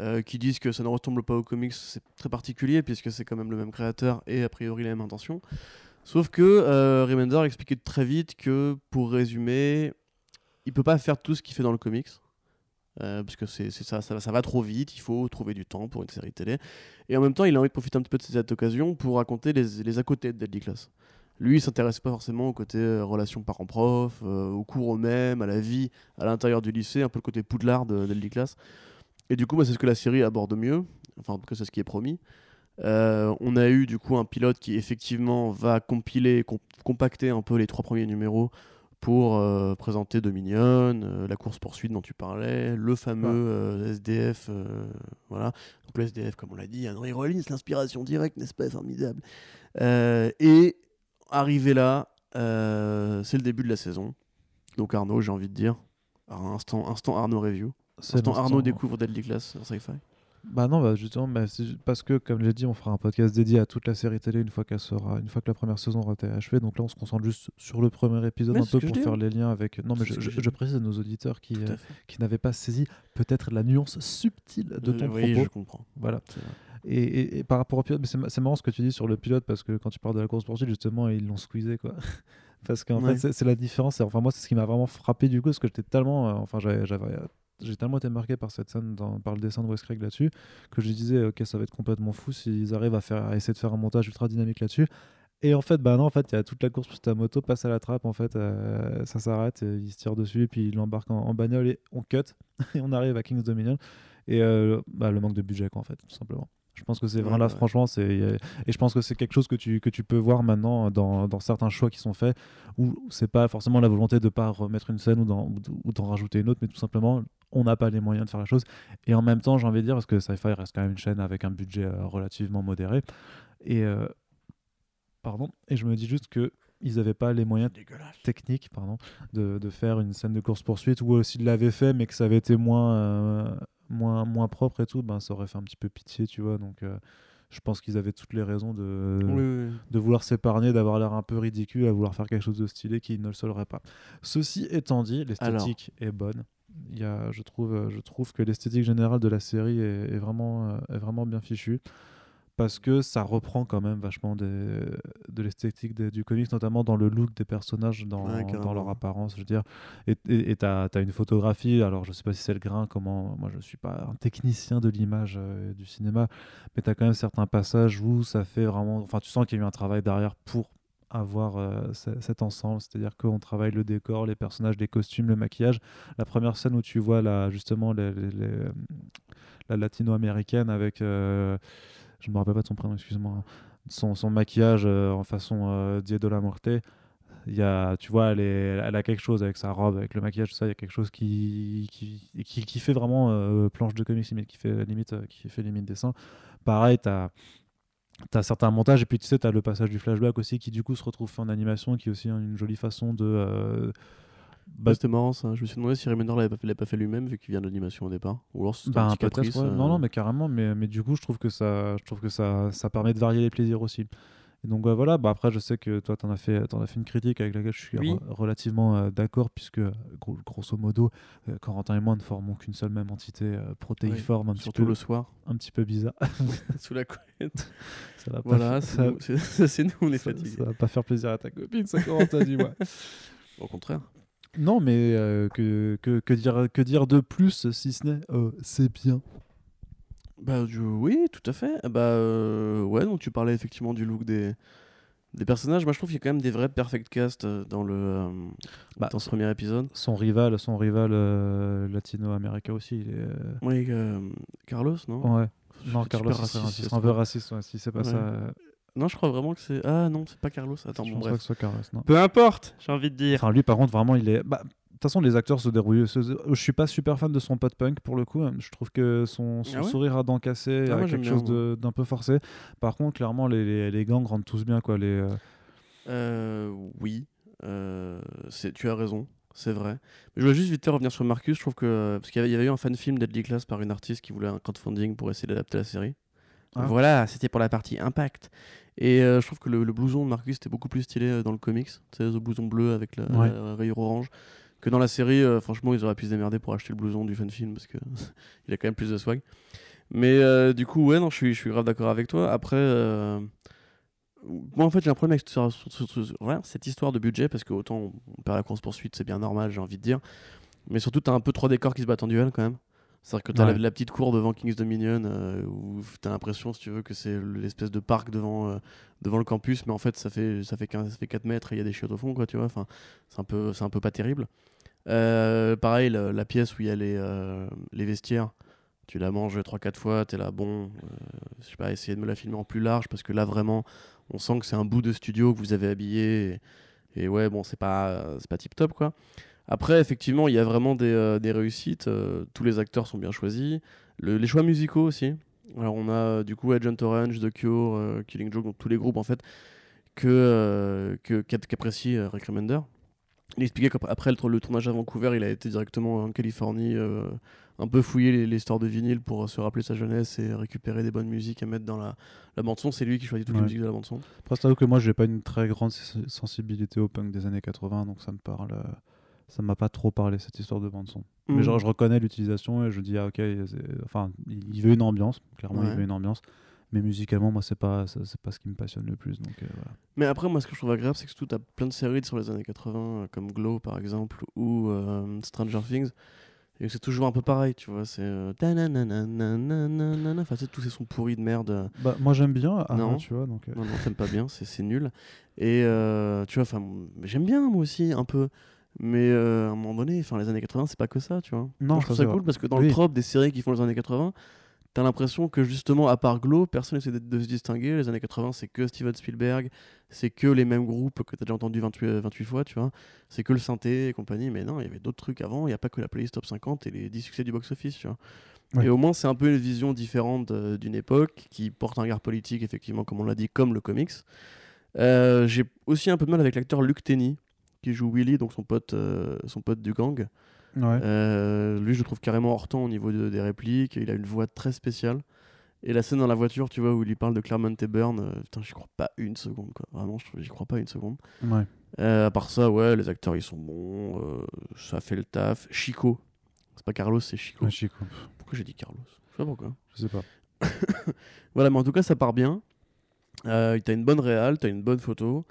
euh, qui disent que ça ne ressemble pas aux comics, c'est très particulier puisque c'est quand même le même créateur et a priori la même intention. Sauf que euh, Remender a expliqué très vite que, pour résumer, il peut pas faire tout ce qu'il fait dans le comics. euh, parce que c'est ça, ça, va- trop vite, il faut trouver du temps pour une série télé. Et en même temps, il a envie de profiter un petit peu de cette occasion pour raconter les, les à côté de Deadly Class. Lui, il s'intéressait pas forcément au côté euh, relation parents-prof, euh, au cours eux-mêmes, à la vie à l'intérieur du lycée, un peu le côté poudlard de d'Ellie Class. Et du coup, bah, c'est ce que la série aborde mieux. Enfin, en tout cas, c'est ce qui est promis. Euh, on a eu du coup un pilote qui effectivement va compiler, com- compacter un peu les trois premiers numéros pour euh, présenter Dominion, euh, la course poursuite dont tu parlais, le fameux SDF, voilà. Donc le SDF, comme on l'a dit, Henry Rollins, l'inspiration directe, n'est-ce pas, formidable. Et arrivé là, c'est le début de la saison. Donc Arnaud, j'ai envie de dire, Alors, instant, instant Arnaud review, C'est Arnaud découvre Deadly Class sur Sci-Fi. Bah non, bah justement, bah, parce que comme j'ai dit, on fera un podcast dédié à toute la série télé une fois qu'elle sera, une fois que la première saison aura été achevée. Donc là, on se concentre juste sur le premier épisode Mais un peu pour faire hein. les liens avec. Non, mais je, précise à nos auditeurs qui, euh, qui n'avaient pas saisi peut-être la nuance subtile de ton Euh, oui, propos. je comprends. Voilà. Et, et- et par rapport au pilote, mais c'est ma- c'est marrant ce que tu dis sur le pilote parce que quand tu parles de la course poursuite, justement, ils l'ont squeezé quoi. [LAUGHS] parce qu'en Ouais. fait, c'est- la différence. Et Enfin, moi, c'est ce qui m'a vraiment frappé du coup, parce que j'étais tellement, euh, enfin, j'avais- j'ai tellement été marqué par cette scène, dans- par le dessin de Wes Craig là-dessus, que je disais, ok, ça va être complètement fou s'ils arrivent à faire, à essayer de faire un montage ultra dynamique là-dessus. Et en fait, bah non, en fait, il y a toute la course, ta moto passe à la trappe, en fait, euh, ça s'arrête, il se tire dessus, et puis il l'embarque en, en bagnole et on cut, [LAUGHS] et on arrive à King's Dominion. Et euh, bah, le manque de budget, quoi, en fait, tout simplement. Je pense que c'est Ouais, vraiment là, ouais. franchement, c'est et je pense que c'est quelque chose que tu, que tu peux voir maintenant dans, dans certains choix qui sont faits où c'est pas forcément la volonté de pas remettre une scène ou d'en, ou d'en rajouter une autre, mais tout simplement on n'a pas les moyens de faire la chose. Et en même temps, j'ai envie de dire, parce que Sci-Fi reste quand même une chaîne avec un budget euh, relativement modéré. Et euh, pardon. Et je me dis juste que ils n'avaient pas les moyens techniques pardon, de, de faire une scène de course-poursuite ou s'ils l'avaient fait mais que ça avait été moins, euh, moins, moins propre et tout, ben, ça aurait fait un petit peu pitié, tu vois. Donc euh, je pense qu'ils avaient toutes les raisons de, Oui, oui, oui. de vouloir s'épargner, d'avoir l'air un peu ridicule, à vouloir faire quelque chose de stylé qui ne le serait pas. Ceci étant dit, l'esthétique est bonne. Il y a, je, trouve, je trouve que l'esthétique générale de la série est, est vraiment, euh, est vraiment bien fichue. Parce que ça reprend quand même vachement des, de l'esthétique du comics, notamment dans le look des personnages, dans, Ouais, dans carrément. leur apparence. Je veux dire, et tu as, une photographie. Alors, je sais pas si c'est le grain, comment. Moi, je suis pas un technicien de l'image euh, du cinéma, mais tu as quand même certains passages où ça fait vraiment. Enfin, tu sens qu'il y a eu un travail derrière pour avoir euh, ce- cet ensemble, c'est-à-dire qu'on travaille le décor, les personnages, les costumes, le maquillage. La première scène où tu vois la, justement euh, la latino-américaine avec, euh, je me rappelle pas de son prénom, excuse-moi, son, son maquillage en façon Dia de la Morte. Y a, tu vois, elle, est- elle a quelque chose avec sa robe, avec le maquillage, tout ça. Il y a quelque chose qui, qui, qui, fait vraiment planche de comics limite, qui fait limite, qui fait limite dessin. Pareil, tu as T'as certains montages et puis tu sais t'as le passage du flashback aussi qui du coup se retrouve fait en animation qui est aussi une jolie façon de euh, bah, Ouais, c'était marrant ça. Je me suis demandé si Remender l'avait pas fait, l'avait pas fait lui-même vu qu'il vient de l'animation au départ. Ou alors c'était caprice. ouais. euh, non non mais carrément mais, mais du coup je trouve que ça je trouve que ça, ça permet de varier les plaisirs aussi et donc ouais, voilà bah après je sais que toi t'en as fait t'en as fait une critique avec laquelle je suis Oui. re- relativement euh, d'accord puisque gros- grosso modo euh, Corentin et moi ne formons qu'une seule même entité euh, protéiforme un petit peu le soir, un petit peu bizarre [LAUGHS] sous la couette. [LAUGHS] ça va Voilà, [LAUGHS] c'est nous, on est ça- fatigués. ça va pas faire plaisir à ta copine ça Corentin dis-moi Au contraire. Non, mais euh, que, que, que, dire, que dire de plus si ce n'est c'est bien Bah je- oui, tout à fait. Bah euh, ouais, donc tu parlais effectivement du look des, des personnages. Moi je trouve qu'il y a quand même des vrais perfect cast euh, dans le euh, Bah, dans ce premier épisode. Son rival, son rival euh, latino-américain aussi, il est. Oui, euh, Carlos, non? Ouais. Non, Carlos, c'est un peu raciste. ouais, si c'est pas Ouais. ça. euh, Non, je crois vraiment que c'est. Ah non, c'est pas Carlos. Attends, je bon pense pas bref. que ce soit Carlos. Non. Peu importe, j'ai envie de dire. Enfin, lui, par contre, vraiment, il est. Bah, façon, les acteurs se dérouillent. Je suis pas super fan de son pote punk pour le coup. Je trouve que son, son Ah ouais sourire à dents cassées Ah, a quelque chose de- d'un peu forcé. Par contre, clairement, les, les, les gangs rendent tous bien. Quoi, les, euh, Euh, oui, euh, c'est- tu as raison, c'est vrai. Mais je voulais juste vite revenir sur Marcus. Je trouve que. Parce qu'il y avait, il y avait eu un fan film Deadly Class par une artiste qui voulait un crowdfunding pour essayer d'adapter la série. Ah. Voilà, c'était pour la partie impact. Et euh, je trouve que le, le blouson de Marcus était beaucoup plus stylé euh, dans le comics. Sais, le blouson bleu avec la, Ouais. la rayure orange. Que dans la série, euh, franchement, ils auraient pu se démerder pour acheter le blouson du fan film parce que [LAUGHS] il a quand même plus de swag. Mais euh, du coup, ouais, non, je suis, je suis grave d'accord avec toi. Après, euh, moi en fait, j'ai un problème avec cette, histoire de budget parce que autant on perd la course poursuite, c'est bien normal, j'ai envie de dire. Mais surtout, t'as un peu trois décors qui se battent en duel quand même. C'est-à-dire que t'as Ouais. la petite cour devant King's Dominion euh, où t'as l'impression, si tu veux, que c'est l'espèce de parc devant, euh, devant le campus, mais en fait, ça fait, ça fait, 15 ça fait 4 mètres et il y a des chiottes au fond, quoi, tu vois. Enfin, c'est un, peu- un peu pas terrible. Euh, pareil, la, pièce où il y a les, euh, vestiaires, tu la manges 3-4 fois, t'es là, bon, euh, je sais pas, essayer de me la filmer en plus large parce que là, vraiment, on sent que c'est un bout de studio que vous avez habillé. Et, ouais, bon, c'est pas, c'est pas tip top, quoi. Après, effectivement, il y a vraiment des, euh, réussites. tous les acteurs sont bien choisis. Le- les choix musicaux aussi. Alors, on a du coup Agent Orange, The Cure, Killing Joke, donc tous les groupes en fait que que- qu'a- qu'apprécie Rick Remender. Il expliquait qu'après le, tournage à Vancouver, il a été directement en Californie, euh, un peu fouiller les, les stores de vinyle pour euh, se rappeler sa jeunesse et récupérer des bonnes musiques à mettre dans la, la bande son. C'est lui qui choisit toutes Ouais. les musiques de la bande son. Après, c'est que moi, j'ai pas une très grande sensibilité au punk des années 80, donc ça me parle. euh, ça m'a pas trop parlé cette histoire de bande son. Mm. Mais genre, je reconnais l'utilisation et je dis, ah ok, enfin, il il veut une ambiance, clairement, Ouais. il veut une ambiance. Mais musicalement, moi, c'est pas, c'est pas ce qui me passionne le plus. Donc euh, voilà. Mais après, moi, ce que je trouve agréable, c'est que tu as plein de séries sur les années 80, euh, comme Glow, par exemple, ou euh, Stranger Things. Et c'est toujours un peu pareil, tu vois. C'est. euh. Enfin, tous ces sons pourris de merde. Bah, moi, j'aime bien, Anna, Non. tu vois. Donc, Non, non, t'aimes pas bien, c'est nul. Et tu vois, enfin, j'aime bien, moi aussi, un peu. Mais à un moment donné, enfin, les années 80, c'est pas que ça, tu vois. Non, je trouve ça, cool parce que dans Oui. le trope des séries qui font les années 80, t'as l'impression que justement, à part Glow, personne essaie de, se distinguer. Les années 80, c'est que Steven Spielberg, c'est que les mêmes groupes que t'as déjà entendu 28, euh, 28 fois, tu vois. C'est que le synthé et compagnie. Mais non, il y avait d'autres trucs avant. Il n'y a pas que la playlist top 50 et les 10 succès du box-office, tu vois. Ouais. Et au moins, c'est un peu une vision différente euh, d'une époque qui porte un regard politique, effectivement, comme on l'a dit, comme le comics. Euh, J'ai aussi un peu de mal avec l'acteur Luke Tenney, qui joue Willy, donc son pote, euh, son pote du gang. Ouais. Euh, lui, je le trouve carrément hors temps au niveau de- des répliques. Il a une voix très spéciale. Et la scène dans la voiture, tu vois, où il lui parle de Claremont et Burn, euh, putain, j'y crois pas une seconde, quoi. Vraiment, j'y crois pas une seconde. ouais. Euh, à part ça, ouais, les acteurs, ils sont bons. euh, ça fait le taf. Chico. C'est pas Carlos, c'est Chico. Ouais, Chico. Pourquoi j'ai dit Carlos? Je sais pas pourquoi. Je sais pas. [LAUGHS] Voilà, mais en tout cas, ça part bien. T'as une bonne réal, t'as une bonne photo.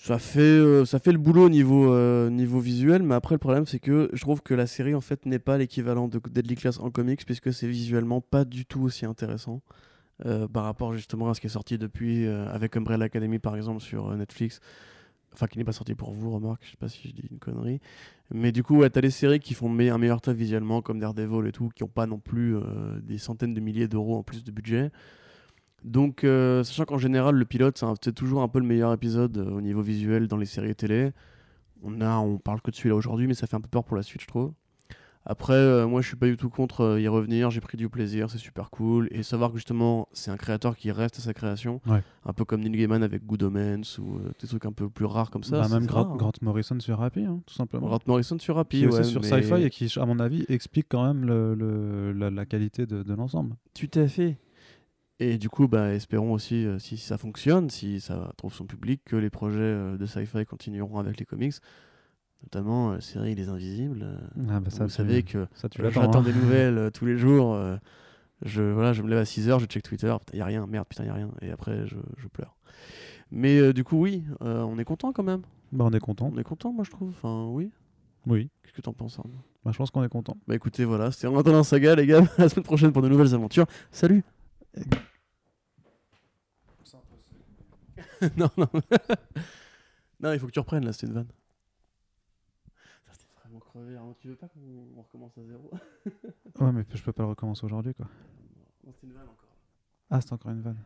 Ça fait, euh, ça fait le boulot au niveau, euh, niveau visuel, mais après, le problème, c'est que je trouve que la série, en fait, n'est pas l'équivalent de Deadly Class en comics, puisque c'est visuellement pas du tout aussi intéressant euh, par rapport justement à ce qui est sorti depuis, avec Umbrella Academy, par exemple, sur Netflix. Enfin, qui n'est pas sorti pour vous, remarque, je sais pas si je dis une connerie. Mais du coup, ouais, t'as des séries qui font un meilleur taf visuellement, comme Daredevil et tout, qui n'ont pas non plus des centaines de milliers d'euros en plus de budget. Donc, euh, sachant qu'en général, le pilote, c'est toujours un peu le meilleur épisode euh, au niveau visuel dans les séries télé. On, a, on parle que de celui-là aujourd'hui, mais ça fait un peu peur pour la suite, je trouve. Après, euh, moi, je suis pas du tout contre euh, y revenir. J'ai pris du plaisir, c'est super cool. Et savoir que justement, c'est un créateur qui reste à sa création. Ouais. Un peu comme Neil Gaiman avec Good Omens ou euh, des trucs un peu plus rares comme ça. Bah, même rare, Grant, hein. Grant Morrison sur Happy, hein, tout simplement. Grant Morrison sur Happy, qui est ouais, aussi sur mais- Sci-Fi et qui, à mon avis, explique quand même le, le- la, la qualité de, de l'ensemble. Tout à fait. Et du coup, bah, espérons aussi, euh, si ça fonctionne, si ça trouve son public, que les projets euh, de sci-fi continueront avec les comics, notamment euh, série Les Invisibles. Ah, bah, ça, vous savez que j'attends hein. des nouvelles euh, tous les jours. [LAUGHS] je, voilà, je me lève à 6h, je check Twitter, il n'y a rien, merde, putain, il n'y a rien. Et après, je, je pleure. Mais du coup, oui, on est content quand même. Bah, on est content. On est content, moi, je trouve. Enfin, oui. Oui, Qu'est-ce que t'en penses, Arnaud? Bah, je pense qu'on est content. Bah écoutez, voilà, c'était en attendant saga, les gars. [LAUGHS] À la semaine prochaine pour de nouvelles aventures. Salut [LAUGHS] non, non. [LAUGHS] non, il faut que tu reprennes là, c'était une vanne. Ça, C'était vraiment crevé. Arnaud. Tu veux pas qu'on on recommence à zéro? [LAUGHS] Ouais, mais je peux pas le recommencer aujourd'hui, quoi. Non, c'était une vanne encore. Ah, c'est encore une vanne.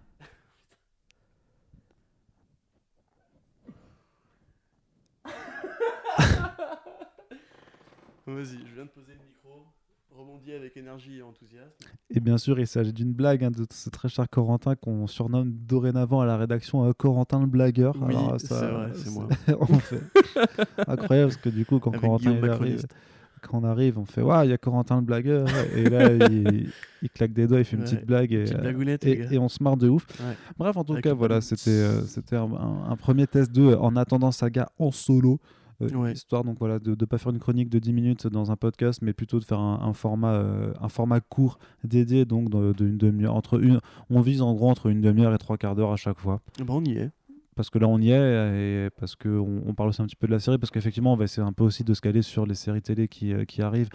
Vas-y, je viens de poser le micro. Rebondis avec énergie et enthousiasme. Et bien sûr, il s'agit d'une blague hein, de ce très cher Corentin qu'on surnomme dorénavant à la rédaction euh, Corentin le blagueur. Oui, c'est vrai, c'est moi. [LAUGHS] on fait incroyable parce que du coup, quand Avec Corentin il arrive, quand on arrive, on fait ouais, il y a Corentin le blagueur. et là, [LAUGHS] il, il claque des doigts, il fait une petite blague et, Petite euh, et, et on se marre de ouf. Ouais. Bref, en tout Avec cas, voilà, c'était euh, c'était un, un- un premier test de En attendant saga en solo. Euh, Ouais. Histoire donc voilà de ne pas faire une chronique de 10 minutes dans un podcast, mais plutôt de faire un, un format euh, un format court dédié donc de, de une demi-heure entre une on vise en gros entre une demi-heure et trois quarts d'heure à chaque fois Bah, on y est. parce que là on y est et parce que on, on parle aussi un petit peu de la série parce qu'effectivement on va essayer un peu aussi de se caler sur les séries télé qui, euh, qui arrivent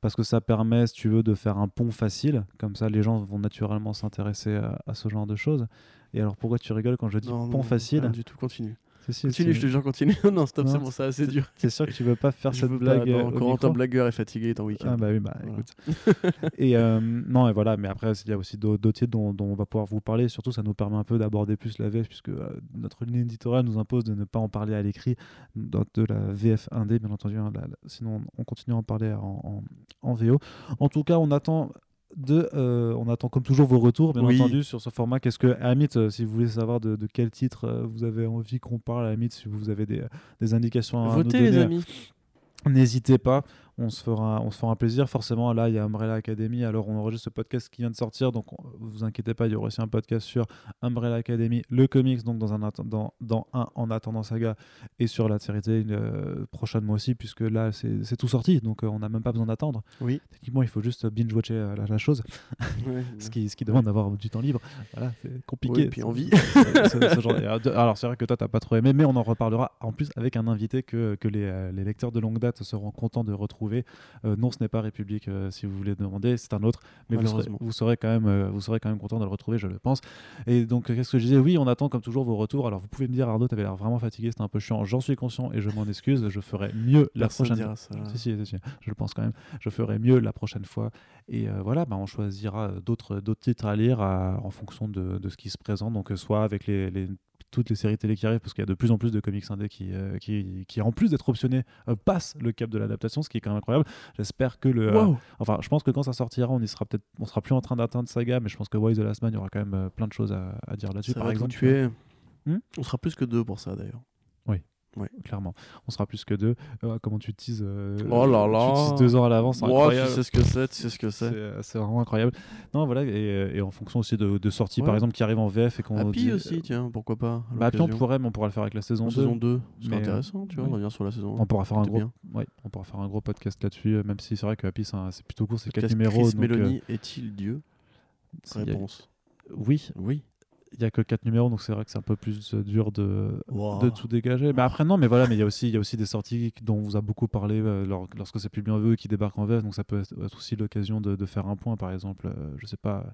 parce que ça permet, si tu veux, de faire un pont facile. Comme ça, les gens vont naturellement s'intéresser à, à ce genre de choses. Et alors, pourquoi tu rigoles quand je dis Non, pont non, facile? rien du tout, continue. Si, Continue, je te jure, continue. [LAUGHS] non, stop, c'est bon, c'est assez c'est- dur. T'es sûr que tu veux pas faire Je cette blague pas, euh, non, au Corentin micro Blagueur est fatigué, en week-end. Ah bah oui, bah Voilà. écoute. [LAUGHS] et euh, non, et voilà, mais après, il y a aussi d'autres titres dont, dont on va pouvoir vous parler. Surtout, ça nous permet un peu d'aborder plus la VF, puisque euh, notre ligne éditoriale nous impose de ne pas en parler à l'écrit de la VF 1D, bien entendu. hein, la- la- sinon, on continue à en parler en, en, en VO. En tout cas, on attend. De, euh, on attend comme toujours vos retours, bien Oui. entendu, sur ce format. Qu'est-ce que, limite, euh, si vous voulez savoir de, de quel titre euh, vous avez envie qu'on parle, limite, si vous avez des, des indications à nous Votez, les donner, amis. N'hésitez pas, on se, fera, on se fera un plaisir. Forcément, là, il y a Umbrella Academy. Alors, on enregistre ce podcast qui vient de sortir. Donc, on- vous inquiétez pas, il y aura aussi un podcast sur Umbrella Academy, le comics, donc dans un, atten- dans, dans un En attendant saga, et sur la série télé euh, prochainement aussi, puisque là, c'est tout sorti. Donc, euh, on n'a même pas besoin d'attendre. Oui. Techniquement, il faut juste binge-watcher euh, la, la chose, [LAUGHS] Ouais, [LAUGHS] ce qui, ce qui demande d'avoir du temps libre. Voilà, c'est compliqué. Et puis envie. [LAUGHS] Ce- genre- Alors, c'est vrai que toi, t'as pas trop aimé, mais on en reparlera en plus avec un invité que, que les, euh, les lecteurs de longue date seront contents de retrouver. Euh, non, ce n'est pas République, euh, si vous voulez demander, c'est un autre, mais vous serez, Malheureusement. vous, serez quand même, euh, vous serez quand même content de le retrouver, je le pense. Et donc, qu'est-ce que je disais? Oui, on attend comme toujours vos retours. Alors, vous pouvez me dire, Arnaud, t'avais l'air vraiment fatigué, c'était un peu chiant. J'en suis conscient et je m'en excuse. Je ferai mieux la Personne prochaine là. si, si, si, je le pense quand même. Je ferai mieux la prochaine fois. Et euh, voilà, bah, on choisira d'autres titres à lire à- en fonction de, de ce qui se présente. Donc, soit avec les, les- toutes les séries télé qui arrivent, parce qu'il y a de plus en plus de comics indés qui, euh, qui, qui, en plus d'être optionnés, euh, passent le cap de l'adaptation, ce qui est quand même incroyable. J'espère que le. euh, Wow. enfin, je pense que quand ça sortira, on y sera peut-être, on sera plus en train d'atteindre Saga, mais je pense que Wise the Last Man, il y aura quand même plein de choses à, à dire là-dessus. Par exemple, tout tuer. Hmm? On sera plus que deux pour ça d'ailleurs. Clairement, on sera plus que deux. Euh, comment tu teases euh, Oh là là. Tu teases deux ans à l'avance, c'est incroyable. tu sais ce que c'est, tu sais ce que C'est c'est. euh, vraiment incroyable. Non, voilà, et, euh, et en fonction aussi de, de sorties, Ouais. par exemple, qui arrivent en VF et qu'on. Happy dit- aussi, tiens, pourquoi pas. Bah, Happy, on pourrait, mais on pourra le faire avec la saison En 2. saison 2, c'est intéressant, tu vois, oui. on revient sur la saison On pourra faire un gros, ouais, on pourra faire un gros podcast là-dessus, même si c'est vrai que Happy c'est plutôt court, c'est 4 Podcast numéros. Chris donc, euh, Meloni est-il Dieu? Réponse. Oui, Oui. Il y a que 4 numéros, donc c'est vrai que c'est un peu plus euh, dur de, Wow. de tout dégager. Mais après, non, mais voilà, mais il y a aussi, il y a aussi des sorties dont on vous a beaucoup parlé euh, lor- lorsque c'est publié en VE qui débarquent en VF, donc ça peut être aussi l'occasion de, de faire un point, par exemple, euh, je sais pas,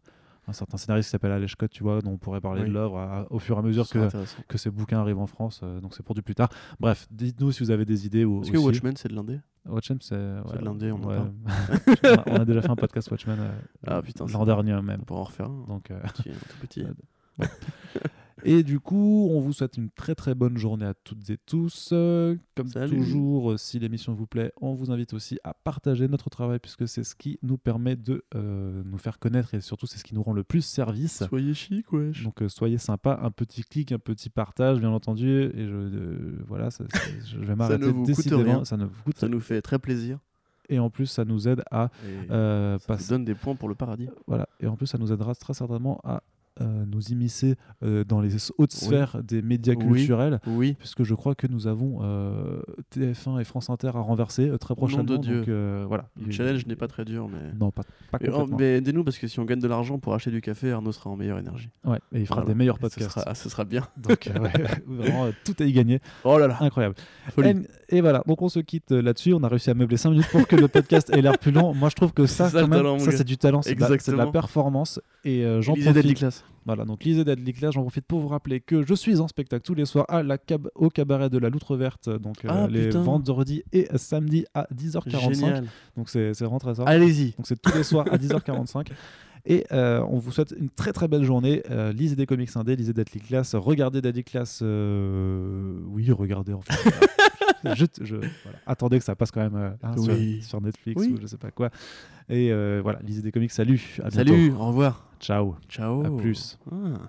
un certain scénariste qui s'appelle Alej Scott, tu vois, dont on pourrait parler Oui. de l'œuvre au fur et à mesure que, que ces bouquins arrivent en France, euh, donc c'est pour du plus tard. Bref, dites-nous si vous avez des idées. Ou, Est-ce que. Watchmen c'est de l'indé? Watchmen, c'est. C'est de l'indé, on en ouais. parle. [LAUGHS] on, a, déjà fait un podcast Watchmen Ah, l'an dernier même. On pourra en refaire un. Donc, un tout petit. [LAUGHS] [LAUGHS] Et du coup, on vous souhaite une très très bonne journée à toutes et tous. Comme Salut. toujours, euh, si l'émission vous plaît, on vous invite aussi à partager notre travail puisque c'est ce qui nous permet de euh, nous faire connaître et surtout c'est ce qui nous rend le plus service. Soyez chic, wesh. Donc euh, soyez sympa, un petit clic, un petit partage, bien entendu. Et je, euh, voilà, ça- ça- [LAUGHS] je vais m'arrêter décidément. Ça ne vous coûte Ça nous fait très plaisir. Et en plus, ça nous aide à euh, ça nous donne des points pour le paradis. Voilà. Et en plus, ça nous aidera très certainement à euh, nous immiscer euh, dans les hautes sphères des médias culturels. Oui. Puisque je crois que nous avons euh, TF1 et France Inter à renverser très prochainement. de Dieu. Donc, voilà. Le challenge n'est pas très dur, mais. Non, pas, pas oh, complètement. mais aidez-nous parce que si on gagne de l'argent pour acheter du café, Arnaud sera en meilleure énergie. Ouais, et il fera Voilà. des meilleurs podcasts. Ce sera, ce sera bien. Donc, ouais, [LAUGHS] vraiment, tout est y gagné. Oh là là. Incroyable. Folie. Et, voilà, donc on se quitte euh, là-dessus. On a réussi à meubler 5 minutes pour que le podcast ait l'air plus long. Moi, je trouve que ça, C'est ça, quand le même, talent, mon ça gars. c'est du talent, c'est de, la- c'est de la Exactement. performance. Et euh, j'en Lisez Deadly profite. Class. Voilà, donc lisez Deadly Class. J'en profite pour vous rappeler que je suis en spectacle tous les soirs à la cab au cabaret de la Loutre Verte, donc euh, Ah, les putain. vendredis et samedis à 10h45. Génial. Donc c'est c'est vraiment très ça. Allez-y. Donc c'est tous les soirs à 10h45. [LAUGHS] Et euh, on vous souhaite une très très belle journée. Euh, lisez des comics indés, lisez Deadly Class, regardez Deadly Class. euh, Oui, regardez en fait. [LAUGHS] [LAUGHS] Je, voilà. Attendez que ça passe quand même euh, hein, sur- Oui. sur, Netflix Oui. ou je sais pas quoi. Et euh, voilà, lisez des comics. Salut. À bientôt. Salut, au revoir. Ciao. Ciao. À plus. Ah.